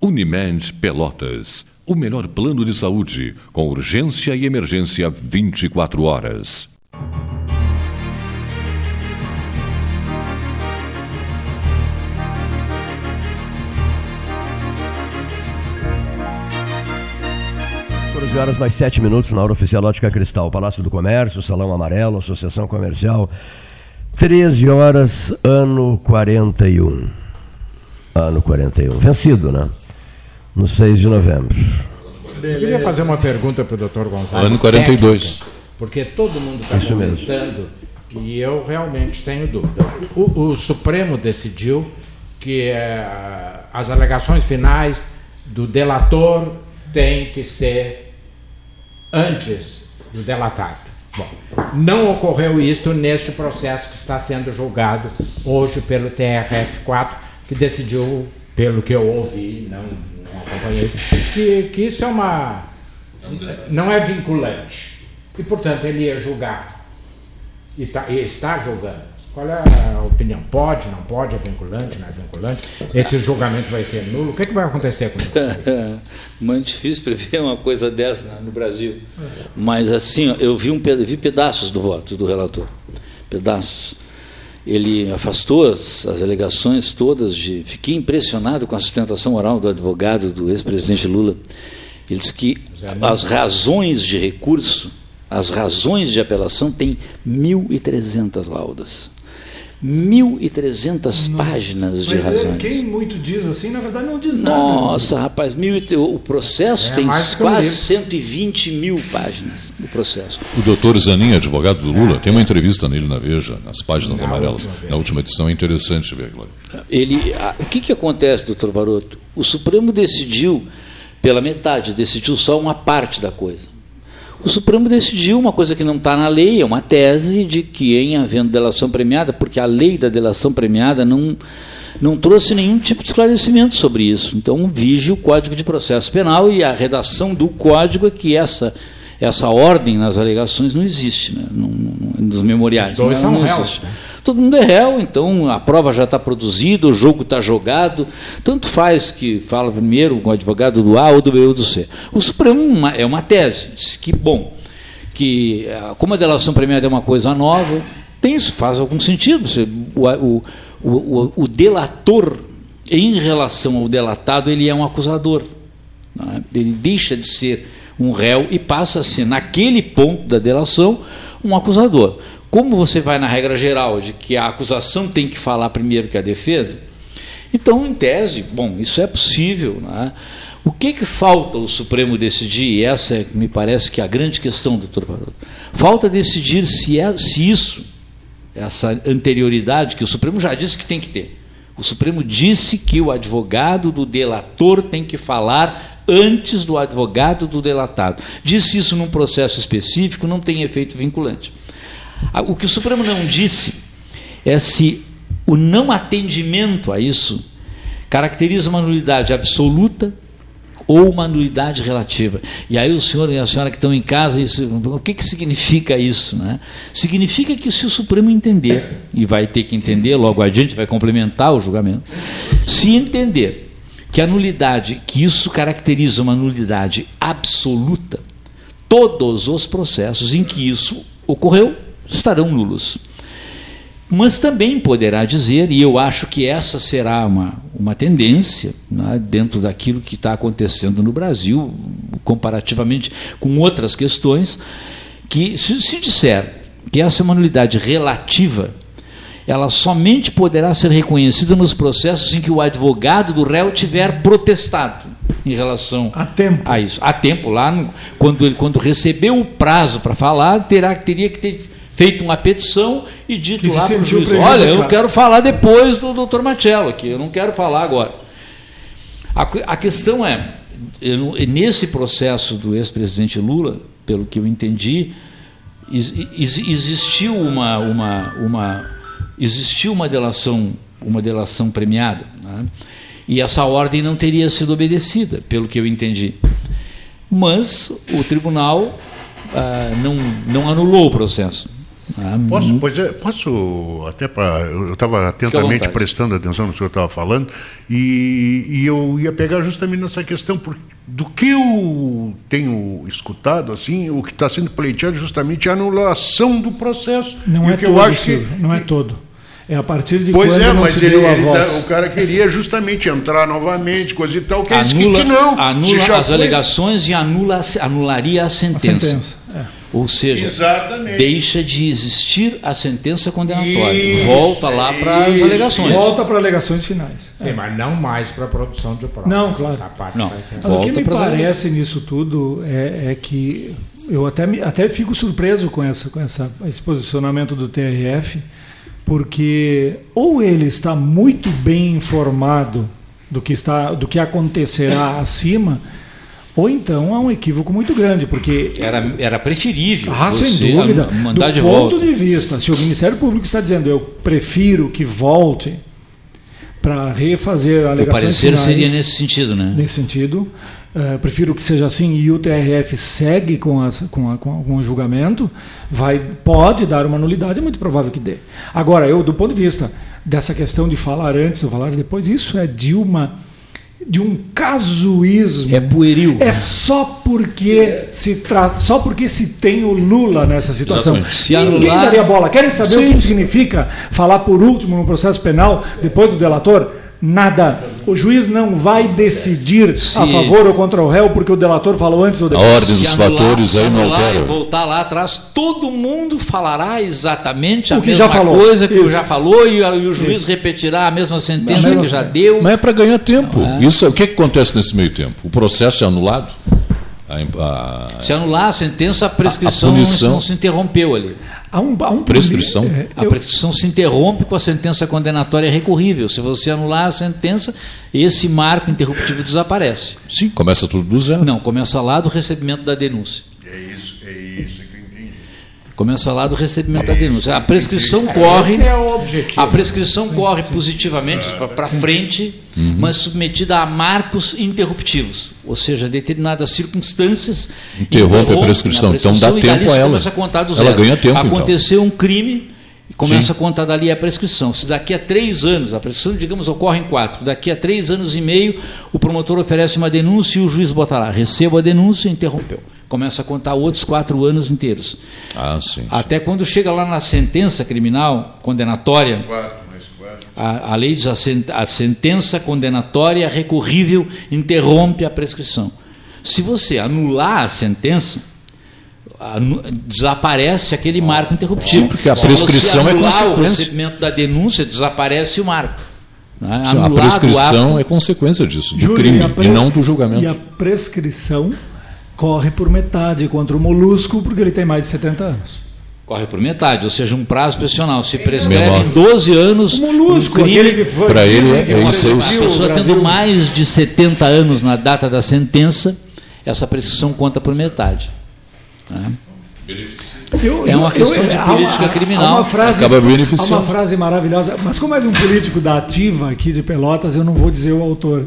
Speaker 11: Unimed Pelotas. O melhor plano de saúde, com urgência e emergência 24 horas.
Speaker 1: Horas mais sete minutos na hora oficial Ótica Cristal, Palácio do Comércio, Salão Amarelo, Associação Comercial. 13 horas, ano 41. Ano 41. Vencido, né? No 6 de novembro.
Speaker 2: Eu queria fazer uma pergunta para o Dr. Gonçalves.
Speaker 3: Ano 42.
Speaker 2: técnica, porque todo mundo está
Speaker 1: Isso mesmo.
Speaker 2: comentando e eu realmente tenho dúvida. O, o Supremo decidiu que eh, as alegações finais do delator têm que ser antes do delatado. Bom, não ocorreu isso neste processo que está sendo julgado hoje pelo TRF4, que decidiu, pelo que eu ouvi, não, não acompanhei, que, que isso é uma. não é vinculante. E, portanto, ele ia julgar. E, tá- e está julgando. Qual é a opinião? Pode, não pode, é vinculante, não é vinculante? Esse julgamento vai ser nulo? O que, que vai acontecer com isso?
Speaker 6: Muito difícil prever uma coisa dessa né, no Brasil. Mas assim, eu vi, um, vi pedaços do voto do relator. Pedaços. Ele afastou as, as alegações todas de. Fiquei impressionado com a sustentação oral do advogado do ex-presidente Lula. Ele disse que as razões de recurso, as razões de apelação têm 1.300 laudas. 1.300 páginas de
Speaker 7: Mas é,
Speaker 6: razões.
Speaker 7: quem muito diz assim, na verdade não diz nada.
Speaker 6: Nossa, rapaz, mil e o processo
Speaker 7: É
Speaker 6: tem quase
Speaker 7: livro.
Speaker 6: 120 mil páginas do processo.
Speaker 3: O doutor Zanin, advogado do Lula, tem uma entrevista nele na Veja, nas páginas amarelas. Na última edição é interessante ver, Glória.
Speaker 6: Ele, a- o que, que acontece, doutor Varoto? O Supremo decidiu pela metade, decidiu só uma parte da coisa. O Supremo decidiu uma coisa que não está na lei, é uma tese de que, em havendo delação premiada, porque a lei da delação premiada não, não trouxe nenhum tipo de esclarecimento sobre isso. Então, vige o Código de Processo Penal e a redação do Código é que essa, essa ordem nas alegações não existe, né? não, não- nos memoriais.
Speaker 2: Os dois
Speaker 6: não,
Speaker 2: são
Speaker 6: não
Speaker 2: réus,
Speaker 6: existe. Todo mundo é réu, então a prova já está produzida, o jogo está jogado. Tanto faz que fala primeiro com o advogado do A ou do B ou do C. O Supremo é uma tese, diz que, bom, que ah, como a delação premiada é uma coisa nova, tem isso, faz algum sentido. O, o, o, o- delator, em relação ao delatado, ele é um acusador. é? Ele deixa de ser um réu e passa a ser, naquele ponto da delação, um acusador. Como você vai na regra geral de que a acusação tem que falar primeiro que a defesa, então, em tese, bom, isso é possível. Né? O que, que falta o Supremo decidir, e essa é, me parece que é a grande questão, doutor Varoto, falta decidir se, é, se isso, essa anterioridade, que o Supremo já disse que tem que ter. O Supremo disse que o advogado do delator tem que falar antes do advogado do delatado. Disse isso num processo específico, não tem efeito vinculante. O que o Supremo não disse é se o não atendimento a isso caracteriza uma nulidade absoluta ou uma nulidade relativa. E aí o senhor e a senhora que estão em casa, o que, que significa isso? Né? Significa que se o Supremo entender, e vai ter que entender, logo adiante vai complementar o julgamento, se entender que a nulidade, que isso caracteriza uma nulidade absoluta, todos os processos em que isso ocorreu estarão nulos mas também poderá dizer, e eu acho que essa será uma, uma tendência né, dentro daquilo que está acontecendo no Brasil, comparativamente com outras questões, que se, se disser que essa é uma nulidade relativa, ela somente poderá ser reconhecida nos processos em que o advogado do réu tiver protestado em relação
Speaker 7: a, tempo.
Speaker 6: a isso. A tempo, lá no, quando ele quando recebeu o prazo para falar, terá, teria que ter feito uma petição e dito que lá para o juiz: olha, eu quero falar depois do doutor Machello aqui, eu não quero falar agora. A, a questão é, eu, nesse processo do ex-presidente Lula, pelo que eu entendi, ex, existiu uma, uma, uma, existiu uma delação, uma delação premiada, né? e essa ordem não teria sido obedecida, pelo que eu entendi. Mas o tribunal ah, não, não anulou o processo.
Speaker 4: Ah, posso, pois é, posso até para. Eu estava atentamente prestando atenção no que o senhor estava falando, e, e, eu ia pegar justamente nessa questão, por, do que eu tenho escutado, assim, o que está sendo pleiteado é justamente a anulação do processo.
Speaker 7: Não é
Speaker 4: que
Speaker 7: todo,
Speaker 4: eu acho que,
Speaker 7: não é todo. É a partir de
Speaker 4: pois
Speaker 7: quando
Speaker 4: é,
Speaker 7: não
Speaker 4: mas
Speaker 7: se
Speaker 4: ele, ele tá, o cara queria justamente entrar novamente, coisa e tal, que
Speaker 6: anula,
Speaker 4: que, que não.
Speaker 6: Anula as foi... alegações e anula, anularia a sentença. A sentença é. Ou seja,
Speaker 4: Exatamente.
Speaker 6: deixa de existir a sentença condenatória. Isso, Volta lá para as alegações.
Speaker 7: Volta para alegações finais.
Speaker 2: Sim, é. mas não mais para a produção de provas.
Speaker 7: Não, claro.
Speaker 6: Essa parte não.
Speaker 7: Mas o que me parece nisso tudo é, é, que eu até, até fico surpreso com, essa, com essa, esse posicionamento do TRF, porque ou ele está muito bem informado do que, está, do que acontecerá acima ou então há um equívoco muito grande, porque.
Speaker 6: Era, era preferível.
Speaker 7: Ah, sem dúvida. Mandar Do de ponto volta. de vista, se o Ministério Público está dizendo eu prefiro que volte para refazer a alegação.
Speaker 6: O parecer finais, seria nesse sentido, né?
Speaker 7: Nesse sentido. Uh, prefiro que seja assim e o TRF segue com, a, com, a, com o julgamento, vai, pode dar uma nulidade, é muito provável que dê. Agora, eu, do ponto de vista dessa questão de falar antes ou falar depois, isso é de uma de um casuísmo.
Speaker 6: É pueril.
Speaker 7: É só porque se trata, só porque se tem o Lula nessa situação. Se Ninguém anular... daria bola. Querem saber Sim. o que significa falar por último no processo penal depois do delator? Nada. O juiz não vai decidir se... a favor ou contra o réu porque o delator falou antes ou
Speaker 3: depois. A ordem dos anular, fatores aí não altera.
Speaker 6: voltar lá atrás, todo mundo falará exatamente a mesma coisa que Isso. já falou e, e o juiz Isso. repetirá a mesma sentença que já deu.
Speaker 3: Mas é para ganhar tempo. É. Isso, o que, que acontece nesse meio tempo? O processo é anulado?
Speaker 6: A, a, se anular a sentença, a prescrição a, a não se interrompeu ali.
Speaker 7: Há um, há um
Speaker 3: prescrição?
Speaker 6: É, a prescrição se interrompe com a sentença condenatória recorrível. Se você anular a sentença, esse marco interruptivo desaparece.
Speaker 3: Sim, começa tudo do zero.
Speaker 6: Não, começa lá do recebimento da denúncia.
Speaker 4: É isso.
Speaker 6: Começa lá do recebimento da denúncia. A prescrição corre.
Speaker 2: Esse é o objetivo.
Speaker 6: A prescrição corre positivamente para frente uhum. mas submetida a marcos interruptivos, ou seja, determinadas circunstâncias
Speaker 3: interrompe a prescrição. Então dá tempo a ela.
Speaker 6: Começa a contar do zero.
Speaker 3: Ela ganha tempo.
Speaker 6: Então. Aconteceu então. um crime e começa Sim. a contar dali a prescrição. Se daqui a três anos, a prescrição, digamos, ocorre em quatro, daqui a três anos e meio, o promotor oferece uma denúncia e o juiz bota lá, receba a denúncia e interrompeu. Começa a contar outros quatro anos inteiros.
Speaker 3: Ah, sim,
Speaker 6: Até
Speaker 3: sim.
Speaker 6: quando chega lá na sentença criminal condenatória.
Speaker 4: Quatro
Speaker 6: a, a lei diz a, a sentença condenatória recorrível interrompe a prescrição. Se você anular a sentença, desaparece aquele marco interruptivo. Sim,
Speaker 3: porque a prescrição é consequência. o
Speaker 6: recebimento da denúncia, desaparece o marco.
Speaker 3: Né? a prescrição ato, é consequência disso, do crime, e não do julgamento.
Speaker 7: E a prescrição corre por metade contra o molusco, porque ele tem mais de 70 anos.
Speaker 6: Corre por metade, ou seja, um prazo pensional. Se prescreve em 12 anos
Speaker 7: um crime.
Speaker 3: Para ele é, é isso.
Speaker 6: A pessoa tendo mais de 70 anos na data da sentença, essa prescrição conta por metade. Né?
Speaker 7: Eu-
Speaker 6: É uma
Speaker 7: eu-
Speaker 6: questão de
Speaker 7: há
Speaker 6: política
Speaker 7: há
Speaker 6: criminal.
Speaker 7: uma frase,
Speaker 3: Acaba
Speaker 7: há
Speaker 3: beneficiando.
Speaker 7: uma frase maravilhosa, mas como é de um político da ativa aqui de Pelotas, eu não vou dizer o autor.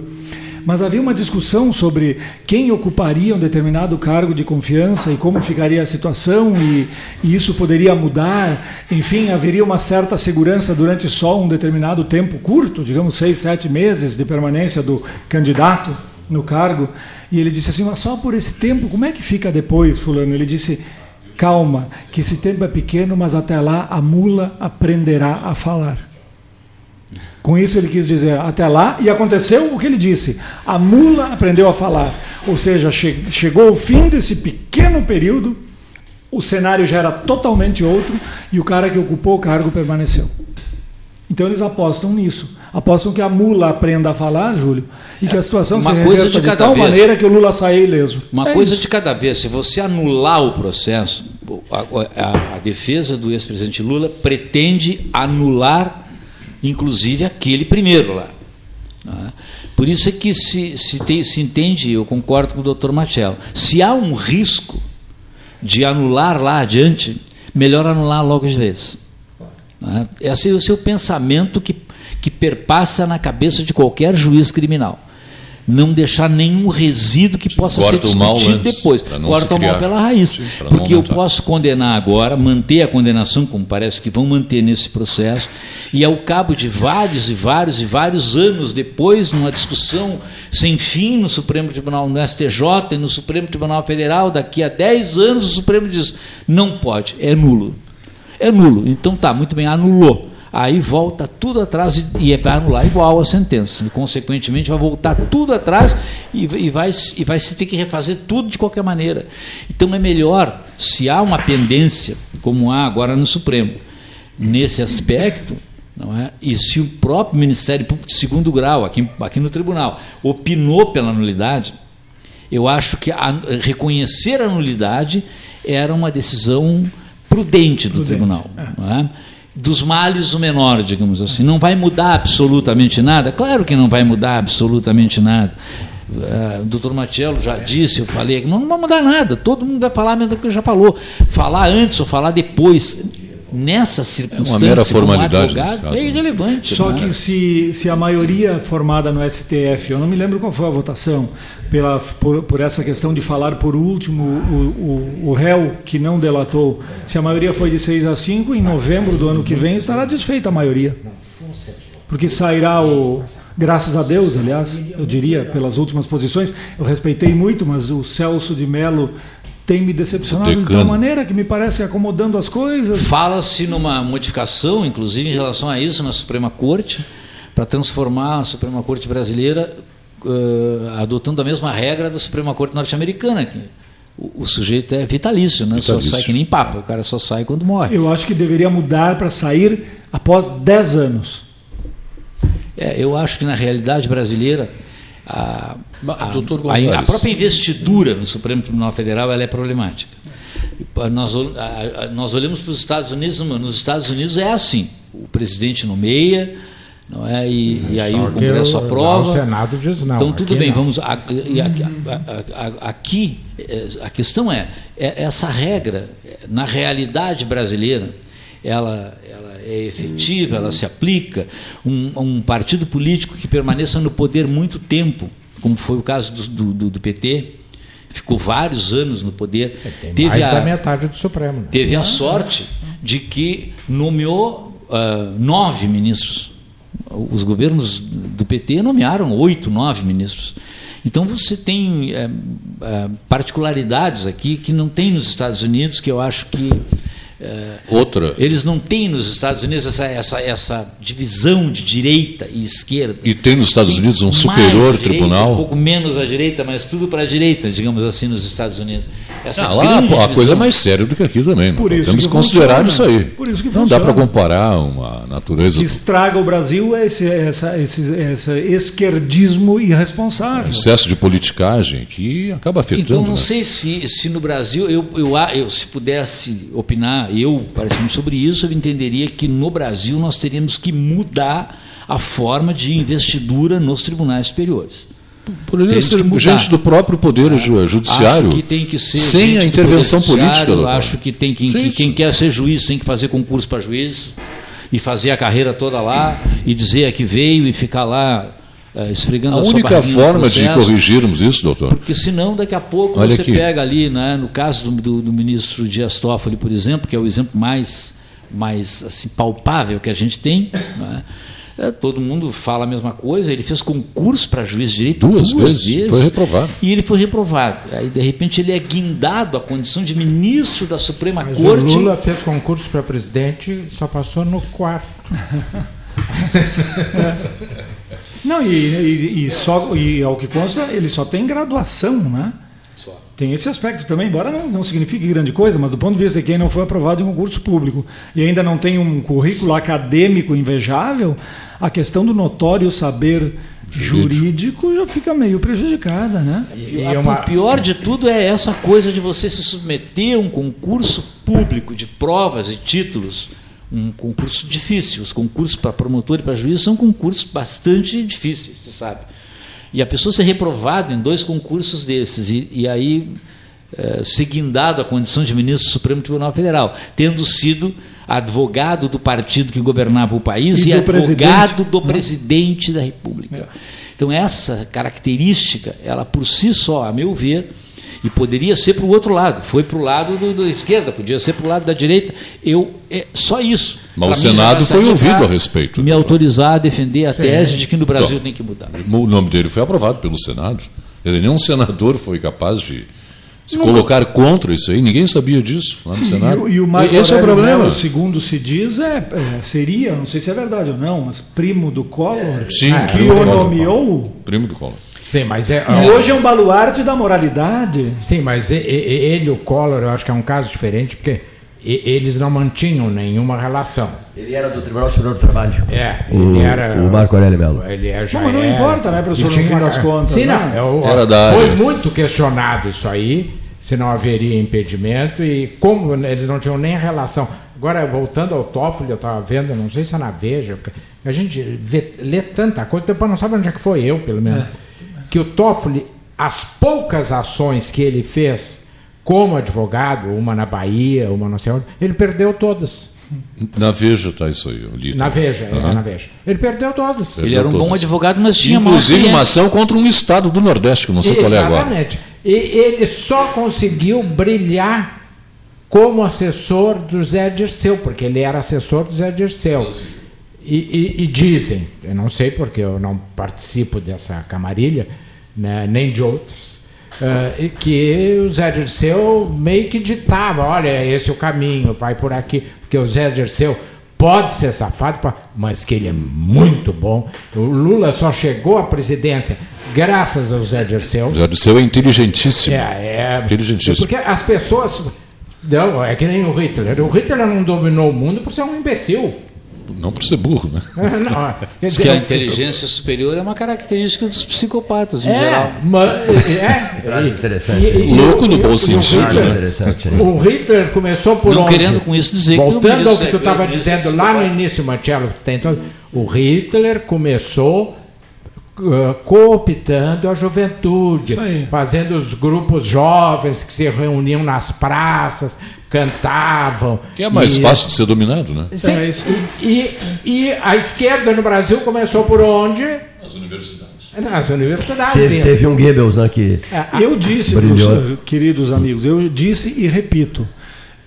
Speaker 7: Mas havia uma discussão sobre quem ocuparia um determinado cargo de confiança e como ficaria a situação e, e isso poderia mudar. Enfim, haveria uma certa segurança durante só um determinado tempo curto, digamos seis, sete meses de permanência do candidato no cargo. E ele disse assim: mas só por esse tempo, como é que fica depois, fulano? Ele disse: calma, que esse tempo é pequeno, mas até lá a mula aprenderá a falar. Com isso ele quis dizer até lá, e aconteceu o que ele disse: a mula aprendeu a falar. Ou seja, che chegou o fim desse pequeno período, o cenário já era totalmente outro e o cara que ocupou o cargo permaneceu. Então eles apostam nisso. Apostam que a mula aprenda a falar, Júlio, e que a situação
Speaker 6: Uma
Speaker 7: se
Speaker 6: coisa
Speaker 7: reverta
Speaker 6: de
Speaker 7: de, tal
Speaker 6: vez.
Speaker 7: maneira que o Lula saia ileso.
Speaker 6: Uma
Speaker 7: É
Speaker 6: coisa
Speaker 7: isso.
Speaker 6: de cada vez. Se você anular o processo, a, a- a defesa do ex-presidente Lula pretende anular, inclusive, aquele primeiro lá. né? Por isso é que se, se, tem- se entende, eu concordo com o doutor Machelo, se há um risco de anular lá adiante, melhor anular logo de vez. né? Esse é o seu pensamento que, que perpassa na cabeça de qualquer juiz criminal. Não deixar nenhum resíduo que possa ser discutido
Speaker 3: antes,
Speaker 6: depois. Corta o mal pela raiz.
Speaker 3: Sim,
Speaker 6: porque eu posso condenar agora, manter a condenação, como parece que vão manter nesse processo, e ao cabo de vários e vários e vários anos depois, numa discussão sem fim no Supremo Tribunal, no STJ e no Supremo Tribunal Federal, daqui a 10 anos o Supremo diz: não pode, é nulo. É nulo. Então tá, muito bem, anulou. Aí volta tudo atrás e, vai anular igual a sentença. E, consequentemente, vai voltar tudo atrás e, e vai, e vai se ter que refazer tudo de qualquer maneira. Então é melhor, se há uma pendência, como há agora no Supremo, nesse aspecto, não é? e se o próprio Ministério Público de segundo grau, aqui, aqui no tribunal, opinou pela nulidade, eu acho que a- reconhecer a nulidade era uma decisão prudente do
Speaker 7: Prudente,
Speaker 6: tribunal. não é? Dos males o menor, digamos assim. Não vai mudar absolutamente nada? Claro que não vai mudar absolutamente nada. O doutor Matiello já disse, eu falei, não, não vai mudar nada. Todo mundo vai falar mesma coisa que já falou. Falar antes ou falar depois, nessa circunstância,
Speaker 3: mera
Speaker 6: como
Speaker 3: formalidade
Speaker 6: advogado,
Speaker 3: nesse caso,
Speaker 6: é
Speaker 3: né?
Speaker 6: irrelevante.
Speaker 7: Só
Speaker 6: né?
Speaker 7: que se, se a maioria formada no STF, eu não me lembro qual foi a votação, pela, por, por essa questão de falar por último o, o, o réu que não delatou, se a maioria foi de 6 a 5, em novembro do ano que vem estará desfeita a maioria. Porque sairá o. Graças a Deus, aliás, eu diria, pelas últimas posições, eu respeitei muito, mas o Celso de Mello tem me decepcionado de tal maneira que me parece acomodando as coisas.
Speaker 6: Fala-se numa modificação, inclusive em relação a isso, na Suprema Corte, para transformar a Suprema Corte brasileira eh, adotando a mesma regra da Suprema Corte norte-americana, que o, o sujeito é vitalício, né? só
Speaker 7: Vitalício.
Speaker 6: sai que nem papa, o cara só sai quando morre.
Speaker 7: Eu acho que deveria mudar para sair após 10 anos.
Speaker 6: É, eu acho que na realidade brasileira a, a,
Speaker 3: doutor
Speaker 6: a- a própria investidura no Supremo Tribunal Federal ela é problemática. Nós, a- a- nós olhamos para os Estados Unidos, nos Estados Unidos é assim: o presidente nomeia, não é? E, e aí
Speaker 2: Só
Speaker 6: o Congresso
Speaker 2: o-
Speaker 6: aprova.
Speaker 2: o Senado diz não,
Speaker 6: Então tudo bem,
Speaker 2: não.
Speaker 6: vamos. a- aqui, a- a- a- aqui, a questão é, é essa regra eh, na realidade brasileira, ela, ela é efetiva, ela se aplica. Um, um partido político que permaneça no poder muito tempo, como foi o caso do, do- do- PT, ficou vários anos no poder.
Speaker 2: É, Tem mais da metade do Supremo. né?
Speaker 6: Teve a sorte de que nomeou ah, nove ministros. Os governos do PT nomearam oito, nove ministros. Então você tem eh, ah, particularidades aqui que não tem nos Estados Unidos, que eu acho que eh,
Speaker 3: Outra.
Speaker 6: eles não têm nos Estados Unidos essa, essa, essa divisão de direita e esquerda.
Speaker 3: E tem nos Estados Unidos um superior
Speaker 6: direita,
Speaker 3: tribunal.
Speaker 6: Um pouco menos à direita, mas tudo para a direita, digamos assim, nos Estados Unidos. Essa
Speaker 3: Ah, lá a coisa é mais séria do que aqui também.
Speaker 7: Por
Speaker 3: Nós
Speaker 7: isso
Speaker 3: Temos
Speaker 7: que
Speaker 3: que considerar
Speaker 7: funciona.
Speaker 3: isso aí.
Speaker 7: Por isso que
Speaker 3: Não dá
Speaker 7: funciona.
Speaker 3: para comparar uma natureza.
Speaker 7: O que estraga o Brasil é esse, essa, esse, esse esquerdismo irresponsável.
Speaker 3: excesso de politicagem que acaba afetando.
Speaker 6: Então, não
Speaker 3: né?
Speaker 6: sei se, se no Brasil, eu, eu, a- eu, se pudesse opinar, eu, partindo sobre isso, eu entenderia que no Brasil nós teríamos que mudar a forma de investidura nos tribunais superiores.
Speaker 3: Poderia ser gente do próprio poder ju- judiciário.
Speaker 6: Acho que tem que ser
Speaker 3: sem a intervenção
Speaker 6: Poder
Speaker 3: política.
Speaker 6: Acho que tem que, que quem quer ser juiz tem que fazer concurso para juiz e fazer a carreira toda lá e dizer a que veio e ficar lá esfregando
Speaker 3: A
Speaker 6: a, sua
Speaker 3: única forma de corrigirmos isso, doutor,
Speaker 6: Porque senão, daqui a pouco,
Speaker 3: Olha
Speaker 6: você
Speaker 3: aqui.
Speaker 6: pega ali, né, no caso do, do- do ministro Dias Toffoli, por exemplo, que é o exemplo mais, mais assim, palpável que a gente tem, né, é, todo mundo fala a mesma coisa, ele fez concurso para juiz de direito
Speaker 3: Duas
Speaker 6: duas,
Speaker 3: vezes,
Speaker 6: vezes,
Speaker 3: foi reprovado.
Speaker 6: E ele foi reprovado. Aí, de repente, ele é guindado à condição de ministro da Suprema
Speaker 2: Mas
Speaker 6: Corte.
Speaker 2: o Lula fez concurso para presidente só passou no quarto.
Speaker 7: Não, e, e, e só, e ao que consta, ele só tem graduação, né? Tem esse aspecto também, embora não, não signifique grande coisa, mas do ponto de vista de quem não foi aprovado em concurso público e ainda não tem um currículo acadêmico invejável, a questão do notório saber jurídico, já fica meio prejudicada, né?
Speaker 6: E a- O pior de tudo é essa coisa de você se submeter a um concurso público de provas e títulos, um concurso difícil. Os concursos para promotor e para juiz são concursos bastante difíceis, você sabe. E a pessoa ser reprovada em dois concursos desses, e, e aí eh, ser guindado à condição de ministro do Supremo Tribunal Federal, tendo sido advogado do partido que governava o país
Speaker 7: E
Speaker 6: e,
Speaker 7: do presidente,
Speaker 6: advogado do
Speaker 7: né?
Speaker 6: presidente da República. Então essa característica, ela por si só, a meu ver, e poderia ser para o outro lado, foi para o lado do, da esquerda, podia ser para o lado da direita. Eu é só isso.
Speaker 3: Mas
Speaker 6: Pra
Speaker 3: o Senado foi ouvido a respeito.
Speaker 6: Me autorizar a defender a
Speaker 3: Sim.
Speaker 6: tese de que no Brasil
Speaker 3: Então,
Speaker 6: tem que mudar.
Speaker 3: O nome dele foi aprovado pelo Senado. Ele nenhum senador foi capaz de se
Speaker 7: Não,
Speaker 3: colocar contra isso aí. Ninguém sabia disso lá no
Speaker 7: Sim,
Speaker 3: Senado.
Speaker 7: E, o- e o Marco
Speaker 3: Esse é o problema.
Speaker 7: Mello, segundo se diz, é, é, seria, não sei se é verdade ou não, mas primo do Collor,
Speaker 3: Sim,
Speaker 7: que
Speaker 3: primo do
Speaker 7: o nomeou.
Speaker 3: Primo do Collor.
Speaker 2: Sim, mas é.
Speaker 7: E hoje é um baluarte da moralidade.
Speaker 2: Sim, mas e- e- ele, o Collor, eu acho que é um caso diferente, porque eles não mantinham nenhuma relação.
Speaker 1: Ele era do Tribunal Superior do Trabalho.
Speaker 2: É,
Speaker 1: O-
Speaker 2: ele era.
Speaker 1: o Marco Aurélio Mello.
Speaker 2: Ele é, já
Speaker 7: Não, mas não
Speaker 2: era-
Speaker 7: importa, né, professor, no fim
Speaker 2: uma
Speaker 7: das contas,
Speaker 2: Sim,
Speaker 7: né?
Speaker 2: não. é o-
Speaker 3: Era da
Speaker 2: foi
Speaker 3: área.
Speaker 2: muito questionado isso aí, se não haveria impedimento e como eles não tinham nem relação. Agora, voltando ao Toffoli, eu estava vendo, não sei se é na Veja, porque a gente vê, lê tanta coisa, depois não sabe onde é que foi eu, pelo menos. Que o Toffoli, as poucas ações que ele fez como advogado, uma na Bahia, uma sei onde, ele perdeu todas.
Speaker 3: Na Veja está isso aí. eu li
Speaker 2: Na
Speaker 3: também.
Speaker 2: Veja, é,
Speaker 3: Aham.
Speaker 2: na Veja. Ele perdeu todas.
Speaker 6: Ele era um bom
Speaker 3: todas.
Speaker 6: advogado, mas tinha
Speaker 3: Inclusive uma ação contra um estado do Nordeste, que eu não sei qual é agora.
Speaker 2: Exatamente. E ele só conseguiu brilhar como assessor do Zé Dirceu, porque ele era assessor do Zé Dirceu. E, e- e dizem, eu não sei porque eu não participo dessa camarilha, né, nem de outros, e que o Zé Dirceu meio que ditava, olha, esse é o caminho, vai por aqui, porque o Zé Dirceu pode ser safado, mas que ele é muito bom. O Lula só chegou à presidência graças ao Zé Dirceu.
Speaker 3: Já disse, eu é inteligentíssimo.
Speaker 2: É, é.
Speaker 3: Inteligentíssimo.
Speaker 2: Porque as pessoas. Não, é que nem o Hitler. O Hitler não dominou o mundo por ser um imbecil.
Speaker 3: Não por ser burro, né?
Speaker 2: Não, quer
Speaker 6: Diz que a inteligência superior é uma característica dos psicopatas, em
Speaker 2: É,
Speaker 6: geral.
Speaker 2: mas, é, e-
Speaker 1: interessante.
Speaker 2: e- e-
Speaker 3: Louco no bom
Speaker 2: o
Speaker 3: sentido,
Speaker 2: Hitler-
Speaker 3: né?
Speaker 1: Interessante. hein?
Speaker 2: O Hitler começou por
Speaker 6: Não
Speaker 2: onde?
Speaker 6: querendo com isso dizer que o
Speaker 2: Voltando ao que tu
Speaker 6: é
Speaker 2: estava
Speaker 6: ministro
Speaker 2: dizendo
Speaker 6: é
Speaker 2: lá no
Speaker 6: psicopata.
Speaker 2: início, Marcelo, que todo- o Hitler começou uh, cooptando a juventude, fazendo os grupos jovens que se reuniam nas praças, cantavam.
Speaker 3: Que é mais
Speaker 2: e-
Speaker 3: fácil de ser dominado, né?
Speaker 2: Sim,
Speaker 7: É isso.
Speaker 2: e, e a esquerda no Brasil começou por onde?
Speaker 3: As universidades.
Speaker 2: Nas universidades.
Speaker 1: Teve, teve um Goebbels né, que
Speaker 7: Eu disse, eh, queridos amigos, eu disse e repito,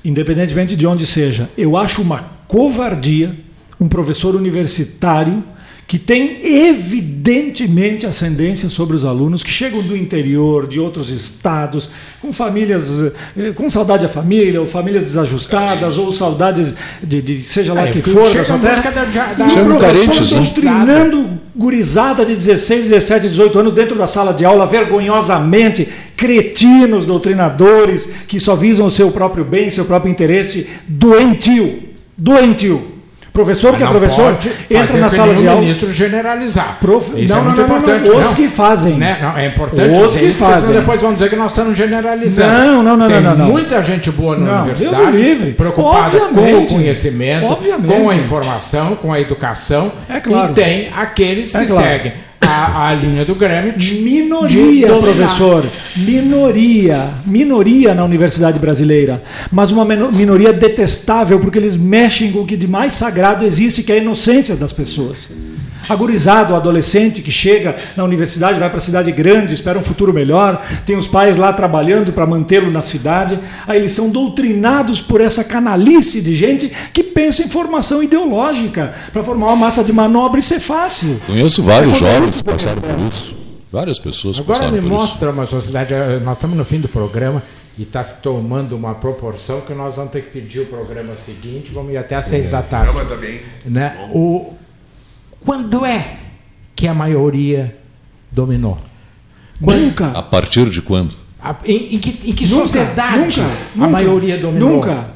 Speaker 7: independentemente de onde seja, eu acho uma covardia um professor universitário que tem evidentemente ascendência sobre os alunos que chegam do interior, de outros estados, com famílias, eh, com saudade da família, ou famílias desajustadas, ou saudades de, de seja lá
Speaker 2: É,
Speaker 7: que for, da sua terra.
Speaker 2: da- da- da-
Speaker 7: o
Speaker 3: São
Speaker 7: professor
Speaker 3: carentes, né?
Speaker 7: doutrinando gurizada de 16, 17, 18 anos dentro da sala de aula, vergonhosamente, cretinos doutrinadores que só visam o seu próprio bem, seu próprio interesse, doentio, doentio. Professor
Speaker 2: Mas
Speaker 7: que é professor entra na sala de aula.
Speaker 2: ministro generalizar.
Speaker 7: Prof-
Speaker 2: Isso
Speaker 7: não,
Speaker 2: é
Speaker 7: não,
Speaker 2: muito
Speaker 7: não, não,
Speaker 2: importante.
Speaker 7: não. Os
Speaker 2: não.
Speaker 7: que fazem.
Speaker 2: Né? Não, é importante
Speaker 7: Os que fazem.
Speaker 2: depois vão dizer que nós estamos generalizando.
Speaker 7: Não, não, não,
Speaker 2: Tem
Speaker 7: não, não,
Speaker 2: muita gente boa na universidade,
Speaker 7: Deus livre.
Speaker 2: preocupada com o conhecimento,
Speaker 7: Obviamente.
Speaker 2: com a informação, com a educação.
Speaker 7: É claro.
Speaker 2: E tem aqueles
Speaker 7: É
Speaker 2: que
Speaker 7: claro.
Speaker 2: seguem a, a linha do Grêmio. de-
Speaker 7: Minoria,
Speaker 2: de
Speaker 7: professor. Minoria. Minoria na universidade brasileira. Mas uma minoria detestável, porque eles mexem com o que de mais sagrado existe, que é a inocência das pessoas. Agorizado, adolescente que chega na universidade, vai para a cidade grande, espera um futuro melhor, tem os pais lá trabalhando para mantê-lo na cidade. Aí eles são doutrinados por essa canalice de gente que pensa em formação ideológica, para formar uma massa de manobra e ser fácil.
Speaker 3: Conheço vários
Speaker 7: É
Speaker 3: jovens que passaram por isso. Várias pessoas
Speaker 2: Agora
Speaker 3: passaram
Speaker 2: me
Speaker 3: por
Speaker 2: mostra uma sociedade. eh, Nós estamos no fim do programa e está tomando uma proporção que nós vamos ter que pedir o programa seguinte, vamos ir até às seis da tarde.
Speaker 12: Programa também.
Speaker 2: Né? O, quando é que a maioria dominou?
Speaker 7: Nunca.
Speaker 3: isso. A partir de quando?
Speaker 2: A- em, em que, em que
Speaker 7: Nunca,
Speaker 2: sociedade
Speaker 7: nunca,
Speaker 2: a
Speaker 7: nunca,
Speaker 2: maioria dominou?
Speaker 7: Nunca.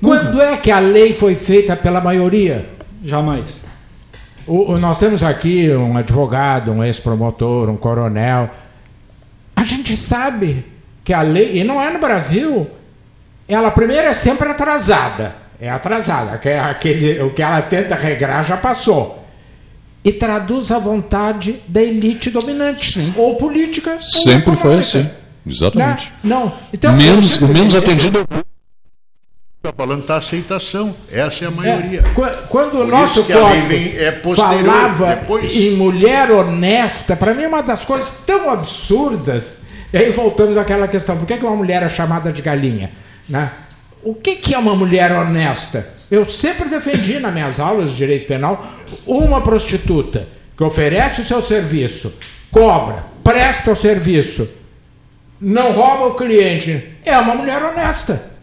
Speaker 2: Quando é que a lei foi feita pela maioria?
Speaker 7: Jamais.
Speaker 2: O- o- nós temos aqui um advogado, um ex-promotor, um coronel. A gente sabe que a lei, e não é no Brasil, ela primeiro é sempre atrasada. É atrasada. que é aquele, o que ela tenta regrar já passou. E traduz a vontade da elite dominante, ou política. ou
Speaker 3: Sempre foi
Speaker 2: econômica.
Speaker 3: assim. Exatamente.
Speaker 2: Né? Não. Então,
Speaker 3: menos, o menos atendido é o
Speaker 4: Está falando está aceitação. Essa é a maioria.
Speaker 2: É, qu- quando o nosso código
Speaker 4: é
Speaker 2: falava
Speaker 4: depois.
Speaker 2: em mulher honesta, para mim é uma das coisas tão absurdas. E aí voltamos àquela questão: por que, que uma mulher é chamada de galinha? Né? O que, que é uma mulher honesta? Eu sempre defendi nas minhas aulas de direito penal uma prostituta que oferece o seu serviço, cobra, presta o serviço, não rouba o cliente, é uma mulher honesta.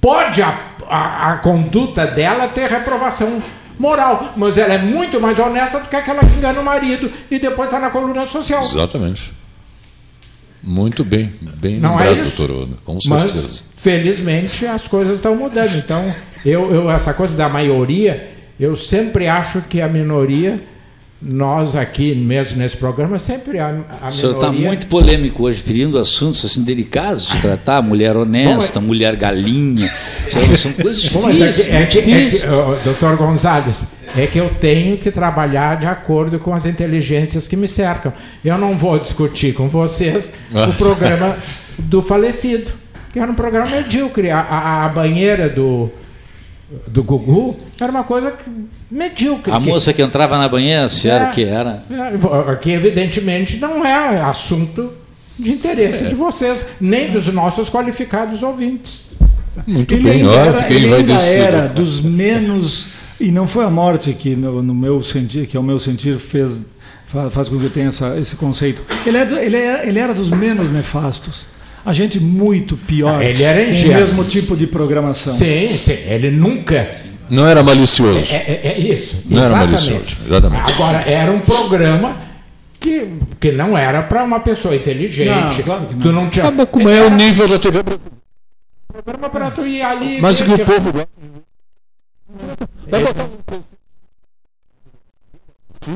Speaker 2: Pode a, a, a conduta dela ter reprovação moral, mas ela é muito mais honesta do que aquela que engana o marido e depois está na coluna social.
Speaker 3: Exatamente. Muito bem, bem
Speaker 2: Não é
Speaker 3: lembrado,
Speaker 2: isso?
Speaker 3: doutor Ono, com certeza.
Speaker 2: Mas, felizmente, as coisas estão mudando. Então, eu, eu, essa coisa da maioria, eu sempre acho que a minoria, nós aqui mesmo nesse programa, sempre a, a
Speaker 6: O senhor está
Speaker 2: minoria...
Speaker 6: muito polêmico hoje, ferindo assuntos assim delicados de tratar, mulher honesta, mulher galinha. São, coisas
Speaker 2: é
Speaker 6: difíceis.
Speaker 2: que- é que- é que,
Speaker 6: difíceis.
Speaker 2: ó, doutor Gonzalez, é que eu tenho que trabalhar de acordo com as inteligências que me cercam. Eu não vou discutir com vocês
Speaker 3: Ah.
Speaker 2: o programa do falecido, que era um programa medíocre. A, a- a banheira do, do Gugu era uma coisa que- medíocre.
Speaker 6: A
Speaker 2: que-
Speaker 6: moça que entrava na banheira, se era
Speaker 2: É.
Speaker 6: o que era.
Speaker 2: é, que evidentemente não é assunto de interesse
Speaker 6: É.
Speaker 2: de vocês, nem dos nossos qualificados ouvintes.
Speaker 3: Muito
Speaker 7: Ele
Speaker 3: bem,
Speaker 7: era,
Speaker 3: fiquei
Speaker 7: ele ainda era dos menos. E não foi a morte que, no, no meu sentir, que ao meu sentir fez, fa- faz com que eu tenha essa, esse conceito. Ele era, ele, era, ele era dos menos nefastos. A gente muito pior.
Speaker 2: Ele era
Speaker 7: com o
Speaker 2: ingênuo.
Speaker 7: mesmo tipo de programação.
Speaker 2: Sim, sim, ele nunca.
Speaker 3: Não era malicioso.
Speaker 2: É, é- é isso.
Speaker 3: Não era
Speaker 2: exatamente.
Speaker 3: malicioso, exatamente.
Speaker 2: Agora, era um programa que, que não era para uma pessoa inteligente.
Speaker 7: Não, claro que não.
Speaker 2: Tu não tinha.
Speaker 3: Ah, mas como é o nível da TV brasileira?
Speaker 2: programa para tu ir ali.
Speaker 3: Mas o que o povo gosta.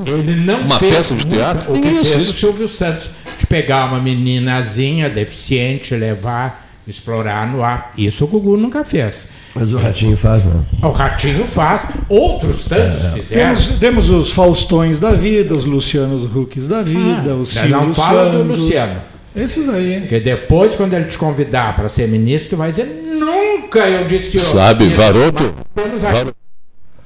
Speaker 2: Ele não
Speaker 3: Uma
Speaker 2: fez
Speaker 3: peça de teatro?
Speaker 2: O que
Speaker 3: Ninguém
Speaker 2: fez
Speaker 3: assiste.
Speaker 2: o Silvio Santos de pegar uma meninazinha deficiente, levar, explorar no ar. Isso o Gugu nunca fez.
Speaker 1: Mas o Ratinho faz, né?
Speaker 2: O Ratinho faz, outros tantos fizeram.
Speaker 7: Temos, temos os Faustões da vida, os Lucianos Hucks da vida,
Speaker 2: Ah,
Speaker 7: os
Speaker 2: não
Speaker 7: Silvio
Speaker 2: fala do. Luciano.
Speaker 7: Esses aí.
Speaker 2: Porque depois, quando ele te convidar para ser ministro, tu vai dizer: nunca eu disse
Speaker 3: Sabe,
Speaker 2: isso."
Speaker 3: Varoto?
Speaker 2: Mas temos aqui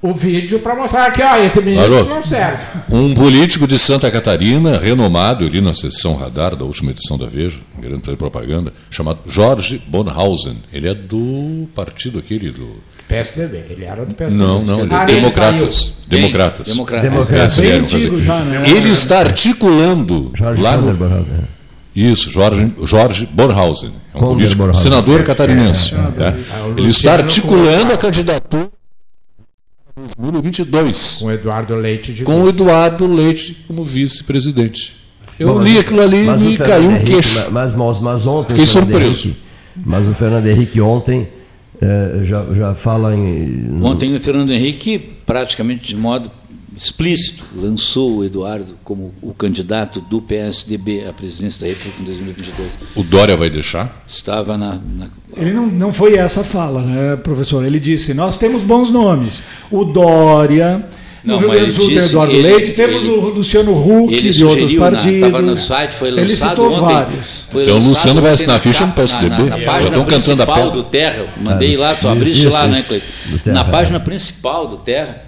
Speaker 2: O vídeo para mostrar que ó, esse ministro
Speaker 3: Varoto.
Speaker 2: não serve.
Speaker 3: Um político de Santa Catarina, renomado ali na sessão radar da última edição da Veja, querendo fazer propaganda, chamado Jorge Bonhausen. Ele é do partido aquele do.
Speaker 2: PSDB, ele era do PSDB.
Speaker 3: Não, não, ele é
Speaker 2: Ah, ele
Speaker 3: democratas.
Speaker 2: saiu.
Speaker 3: Democratas.
Speaker 6: Democrata.
Speaker 1: Democratas.
Speaker 3: No caso
Speaker 7: antigo
Speaker 3: aqui.
Speaker 7: já, né?
Speaker 3: Ele está articulando
Speaker 1: Jorge
Speaker 3: lá no,
Speaker 1: né?
Speaker 3: Isso, Jorge, Jorge Borhausen. É um político, senador catarinense. né?
Speaker 2: o
Speaker 3: Ele está articulando a candidatura 2022
Speaker 2: Com o Eduardo Leite de
Speaker 3: com
Speaker 2: vice.
Speaker 3: Eduardo Leite como vice-presidente. Eu
Speaker 1: Bom,
Speaker 3: li aquilo ali e me caiu um queixo.
Speaker 1: Mas, mas, mas ontem.
Speaker 3: Fiquei
Speaker 1: o Fernando
Speaker 3: surpreso.
Speaker 1: Henrique- mas o Fernando Henrique ontem eh, já, já fala em.
Speaker 6: Ontem o Fernando Henrique, praticamente de modo explícito, lançou o Eduardo como o candidato do PSDB à presidência da República em 2022.
Speaker 3: O Dória vai deixar?
Speaker 6: Estava na, na
Speaker 7: Ele não, não foi essa a fala, né, professor? Ele disse: nós temos bons nomes. O Dória, No
Speaker 6: Não,
Speaker 7: Rio
Speaker 6: mas
Speaker 7: Grande do Sul
Speaker 6: ele
Speaker 7: tem
Speaker 6: disse-
Speaker 7: Eduardo
Speaker 6: ele-
Speaker 7: Leite, temos
Speaker 6: ele-
Speaker 7: o Luciano Huck
Speaker 6: Ele
Speaker 7: de outros
Speaker 6: na-
Speaker 7: partidos.
Speaker 6: tava no site, foi
Speaker 7: Ele
Speaker 6: lançado
Speaker 7: citou
Speaker 6: ontem.
Speaker 7: vários.
Speaker 6: Foi
Speaker 3: Então o Luciano vai assinar
Speaker 6: na
Speaker 3: ficha no PSDB.
Speaker 6: Na, na
Speaker 3: Já
Speaker 6: página
Speaker 3: estão cantando a
Speaker 6: principal
Speaker 3: pedra.
Speaker 6: do Terra. Mandei
Speaker 1: Ah,
Speaker 6: lá, tu abriste lá, né, Cleiton? Na
Speaker 1: é.
Speaker 6: página principal do Terra,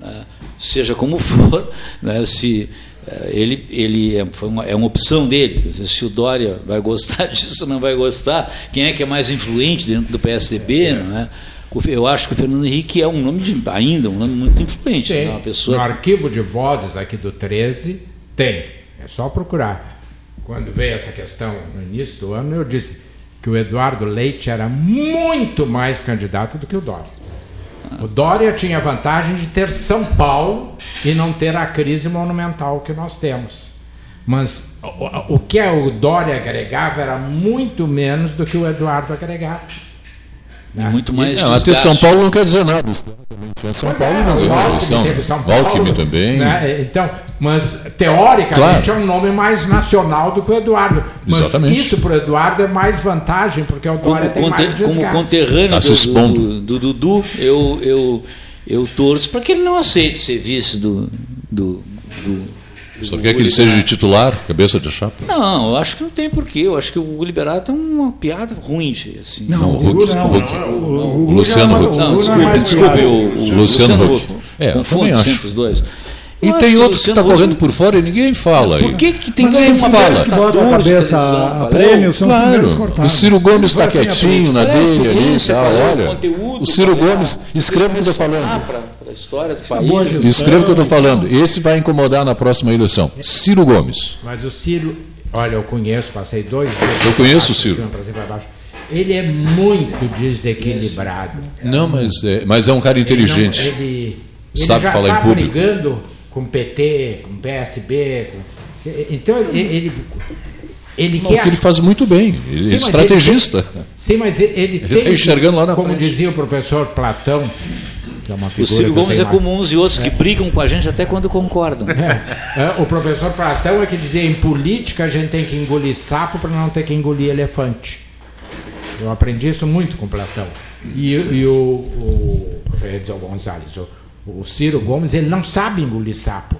Speaker 6: ah, seja como for, né, se eh, ele, ele é, uma, é uma opção dele. Se o Dória vai gostar disso, não vai gostar. Quem é que é mais influente dentro do PSDB, não é? O Fe- Eu acho que o Fernando Henrique é um nome de, ainda um nome muito influente,
Speaker 2: Sim.
Speaker 6: né? uma pessoa
Speaker 2: No arquivo de vozes aqui do 13 tem. É só procurar. Quando veio essa questão no início do ano, eu disse que o Eduardo Leite era muito mais candidato do que o Dória. O Dória tinha a vantagem de ter São Paulo e não ter a crise monumental que nós temos. Mas o, o que o Dória agregava era muito menos do que o Eduardo agregava.
Speaker 6: E muito mais
Speaker 3: Não, até. São Paulo não quer dizer nada. São Paulo
Speaker 2: é,
Speaker 3: não
Speaker 2: o
Speaker 3: ganhou a
Speaker 2: Alckmin
Speaker 3: eleição.
Speaker 2: teve São Paulo,
Speaker 3: Alckmin também.
Speaker 2: né? Então, mas teoricamente
Speaker 3: Claro.
Speaker 2: é um nome mais nacional do que o Eduardo. Mas
Speaker 3: Exatamente.
Speaker 2: isso para o Eduardo é mais vantagem, porque o
Speaker 6: como,
Speaker 2: Dória tem
Speaker 6: conte-
Speaker 2: mais
Speaker 6: como
Speaker 2: desgaste.
Speaker 6: conterrâneo
Speaker 3: Tá
Speaker 6: do, do, do Dudu, eu, eu, eu torço para que ele não aceite ser vice do. do, do
Speaker 3: Só quer que ele seja titular, cabeça de chapa.
Speaker 6: Não, eu acho que não tem porquê. Eu acho que o Liberato é uma piada ruim. de- Assim.
Speaker 3: Não, o Huck- o Huck-
Speaker 7: o
Speaker 3: o Luciano
Speaker 7: Huck.
Speaker 6: Não,
Speaker 7: não é
Speaker 6: desculpe, desculpe, o, o
Speaker 3: Luciano Huck. É, eu também acho.
Speaker 6: os dois.
Speaker 3: E
Speaker 6: Eu acho
Speaker 3: tem
Speaker 6: que o
Speaker 3: outro que está correndo por fora e ninguém fala.
Speaker 6: Por que, que tem que ser uma
Speaker 3: fala.
Speaker 7: que cabeça a prêmio são
Speaker 3: Claro,
Speaker 7: primeiros
Speaker 3: o
Speaker 7: cortados.
Speaker 3: Ciro Gomes está
Speaker 7: assim
Speaker 3: quietinho na dele ali e
Speaker 6: o
Speaker 3: Olha, o Ciro Gomes, escreva o que eu estou falando.
Speaker 6: Para a história do
Speaker 7: boa
Speaker 6: país.
Speaker 7: gestão.
Speaker 3: Escreva o que eu estou falando. Esse vai incomodar na próxima eleição. Ciro Gomes.
Speaker 2: Mas o Ciro, olha, eu conheço, passei dois dias.
Speaker 3: Eu conheço o Ciro.
Speaker 2: baixo. Ele é muito desequilibrado.
Speaker 3: Não, mas é, mas é um cara inteligente.
Speaker 2: Ele, não- ele, ele
Speaker 3: Sabe
Speaker 2: já
Speaker 3: falar em
Speaker 2: tá
Speaker 3: público.
Speaker 2: brigando com PT, com PSB. com- Então ele, ele, ele
Speaker 3: Não,
Speaker 2: quer.
Speaker 3: que ele faz muito bem. Ele
Speaker 2: Sim,
Speaker 3: é estrategista.
Speaker 2: Sim, mas ele, ele
Speaker 3: Ele
Speaker 2: tem.
Speaker 3: tá enxergando lá na
Speaker 2: como
Speaker 3: frente.
Speaker 2: dizia o professor Platão, que é uma
Speaker 6: O
Speaker 2: figura.
Speaker 6: Ciro
Speaker 2: que eu
Speaker 6: Gomes é como uns e outros que brigam com a gente até quando concordam.
Speaker 2: É, o professor Platão é que dizia em política a gente tem que engolir sapo para não ter que engolir elefante. Eu aprendi isso muito com Platão. E, e o, o, eu ia dizer o Gonzalez, o, o Ciro Gomes, ele não sabe engolir sapo.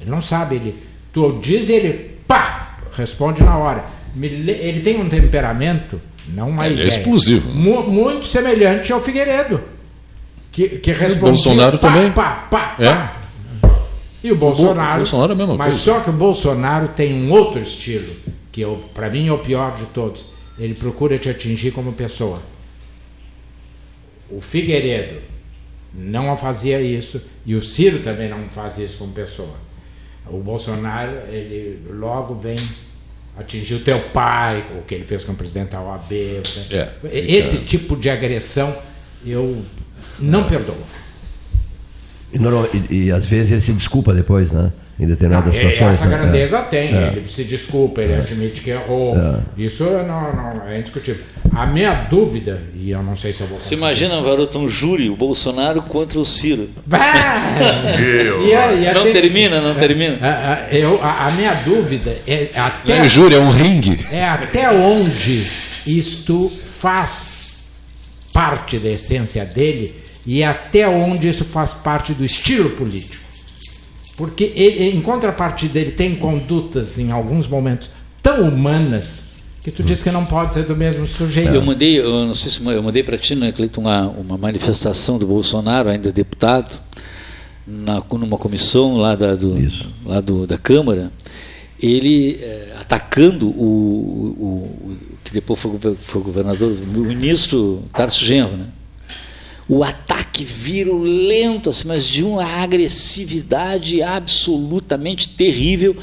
Speaker 2: Ele não sabe, ele, tu diz ele, pá, responde na hora. Ele tem um temperamento, não uma
Speaker 3: Ele é
Speaker 2: ideia,
Speaker 3: explosivo, né?
Speaker 2: mu- muito semelhante ao Figueiredo. Que, que respondia,
Speaker 3: Bolsonaro
Speaker 2: pá,
Speaker 3: também.
Speaker 2: Pá, pá,
Speaker 3: É.
Speaker 2: pá. E o Bolsonaro.
Speaker 3: Bolsonaro é a mesma
Speaker 2: mas
Speaker 3: coisa.
Speaker 2: só que o Bolsonaro tem um outro estilo, que para mim é o pior de todos. Ele procura te atingir como pessoa. O Figueiredo não fazia isso e o Ciro também não faz isso como pessoa. O Bolsonaro, ele logo vem atingir o teu pai, o que ele fez com o presidente da OAB.
Speaker 3: É,
Speaker 2: Esse
Speaker 3: fica-
Speaker 2: tipo de agressão eu não perdoo.
Speaker 1: E, e- e às vezes ele se desculpa depois, né? Em determinadas
Speaker 2: Não,
Speaker 1: situações.
Speaker 2: essa
Speaker 1: né?
Speaker 2: grandeza
Speaker 1: É.
Speaker 2: tem,
Speaker 1: É.
Speaker 2: ele se desculpa, ele admite que errou.
Speaker 1: É.
Speaker 2: Isso não, não é indiscutível. A minha dúvida, e eu não sei se eu vou
Speaker 6: Você imagina, garoto, um júri, o Bolsonaro contra o Ciro.
Speaker 2: Meu. Ia- ia
Speaker 6: não
Speaker 2: ter-
Speaker 6: termina, não termina.
Speaker 2: A, a- eu, a, a minha dúvida é até.
Speaker 3: Não é júri, é um ringue.
Speaker 2: É até onde isto faz parte da essência dele e até onde isso faz parte do estilo político. Porque ele, em contrapartida, ele tem condutas em alguns momentos tão humanas que tu diz que não pode ser do mesmo sujeito.
Speaker 6: Eu mandei, eu não sei se eu mandei para ti, né, Cleiton, uma, uma manifestação do Bolsonaro, ainda deputado, na, numa comissão lá da, do, lá do, da Câmara, ele eh, atacando o, o, o- que depois foi, foi governador, o ministro Tarso Genro, né? O ataque virulento, assim, mas de uma agressividade absolutamente terrível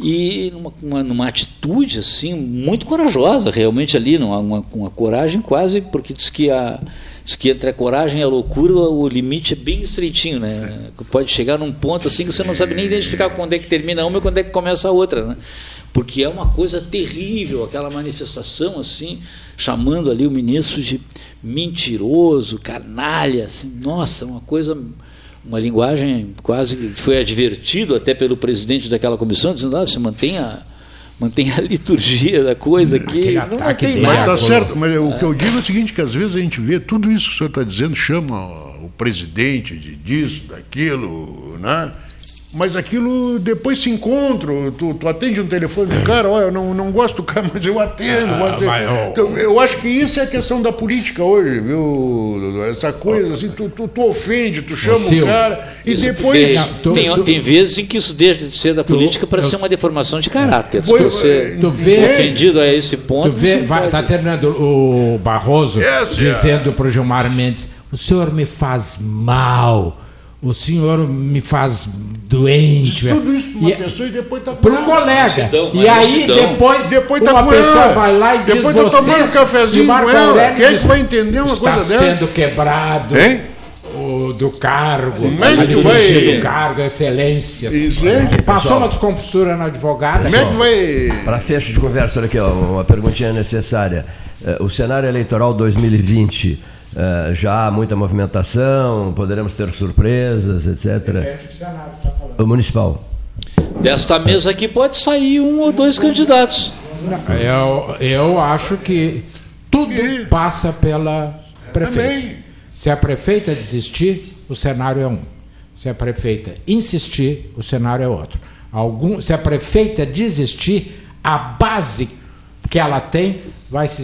Speaker 6: e numa, uma- numa atitude assim muito corajosa, realmente ali, numa, uma, uma coragem quase, porque diz que, a, diz que entre a coragem e a loucura o limite é bem estreitinho, né? Pode chegar num ponto assim que você não sabe nem identificar quando é que termina uma e quando é que começa a outra, né? Porque é uma coisa terrível aquela manifestação assim, chamando ali o ministro de mentiroso, canalha, assim, nossa, uma coisa uma linguagem quase que foi advertido até pelo presidente daquela comissão, dizendo: ah, você mantenha, mantenha a liturgia da coisa aqui. Não mantém
Speaker 4: Mas
Speaker 6: nada.
Speaker 4: tá certo, mas o que eu digo é o seguinte, que às vezes a gente vê tudo isso que o senhor está dizendo, chama o presidente de disso, daquilo, né? Mas aquilo depois se encontra, tu, tu atende um telefone do cara, olha, eu não, não gosto do cara, mas eu atendo.
Speaker 2: Ah,
Speaker 4: atendo.
Speaker 2: mas, ó.
Speaker 4: Então, eu acho que isso é a questão da política hoje, viu? Essa coisa assim, tu, tu, tu ofende, tu chama o cara e depois.
Speaker 6: porque tem, tem vezes em que isso deixa de ser da política para ser uma deformação de caráter. Se você
Speaker 2: tu vê-
Speaker 6: ofendido a esse ponto,
Speaker 2: Tu vê,
Speaker 6: você
Speaker 2: vai,
Speaker 6: pode-
Speaker 2: tá terminando o Barroso
Speaker 4: Yes,
Speaker 2: dizendo para o Gilmar Mendes: o senhor me faz mal, o senhor me faz doente.
Speaker 4: Tudo isso para uma
Speaker 2: E-
Speaker 4: pessoa e depois tá
Speaker 2: Para um colega.
Speaker 6: Mansidão,
Speaker 2: e aí
Speaker 6: mansidão.
Speaker 2: depois,
Speaker 4: Depois tá
Speaker 2: uma
Speaker 4: com
Speaker 2: pessoa
Speaker 4: ela.
Speaker 2: vai lá e diz
Speaker 4: Depois tá
Speaker 2: vocês,
Speaker 4: tomando um cafezinho
Speaker 2: e
Speaker 4: com ela.
Speaker 2: Aurélio
Speaker 4: Quem é
Speaker 2: diz,
Speaker 4: vai entender uma
Speaker 2: está
Speaker 4: coisa dessa?
Speaker 2: sendo quebrado
Speaker 4: Hein?
Speaker 2: o, do cargo,
Speaker 4: é
Speaker 2: a liturgia
Speaker 4: vai-
Speaker 2: do cargo, excelência.
Speaker 4: Isso é?
Speaker 2: Passou uma descompostura na advogada.
Speaker 4: Como é que vai.
Speaker 1: Para fecho de conversa, olha aqui, ó, uma perguntinha necessária. Eh, O cenário eleitoral 2020, eh, já há muita movimentação, poderemos ter surpresas, etc. O municipal.
Speaker 6: Desta mesa aqui pode sair um ou dois candidatos.
Speaker 2: Eu, eu acho que tudo passa pela prefeita.
Speaker 4: Também.
Speaker 2: Se a prefeita desistir, o cenário é um. Se a prefeita insistir, o cenário é outro. Algum, se a prefeita desistir, a base que ela tem vai se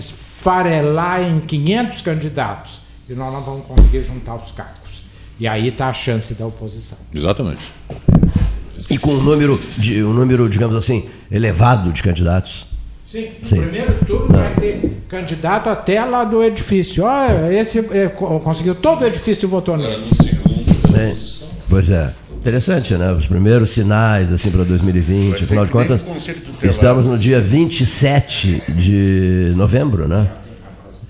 Speaker 2: esfarelar em 500 candidatos e nós não vamos conseguir juntar os cargos. E aí está a chance da oposição.
Speaker 3: Exatamente.
Speaker 1: E com um número, de, um número, digamos assim, elevado de candidatos.
Speaker 2: Sim, no
Speaker 1: Sim.
Speaker 2: primeiro turno vai ter candidato até lá do edifício. Olha, esse eh, co- conseguiu todo o edifício e votou nele.
Speaker 1: né? Pois é. Interessante, né? Os primeiros sinais assim para 2020.
Speaker 4: Vai ser
Speaker 1: Afinal de
Speaker 4: que
Speaker 1: contas, estamos no dia 27 de novembro, né?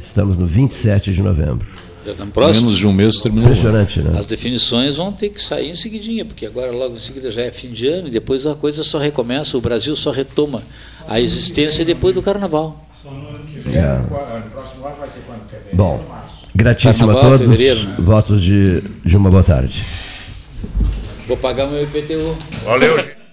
Speaker 1: Estamos no 27 de novembro.
Speaker 6: Já estamos próximos.
Speaker 3: Menos de um mês terminou.
Speaker 1: Impressionante, né?
Speaker 6: As definições vão ter que sair em seguidinha, porque agora logo em seguida já é fim de ano e depois a coisa só recomeça, o Brasil só retoma a existência depois do carnaval.
Speaker 1: É.
Speaker 2: No próximo ano vai ser quando? Fevereiro?
Speaker 1: Bom, gratíssimo a
Speaker 6: Carnaval,
Speaker 1: todos.
Speaker 6: fevereiro, né?
Speaker 1: Votos de, de uma boa tarde.
Speaker 6: Vou pagar meu IPTU.
Speaker 4: Valeu, gente.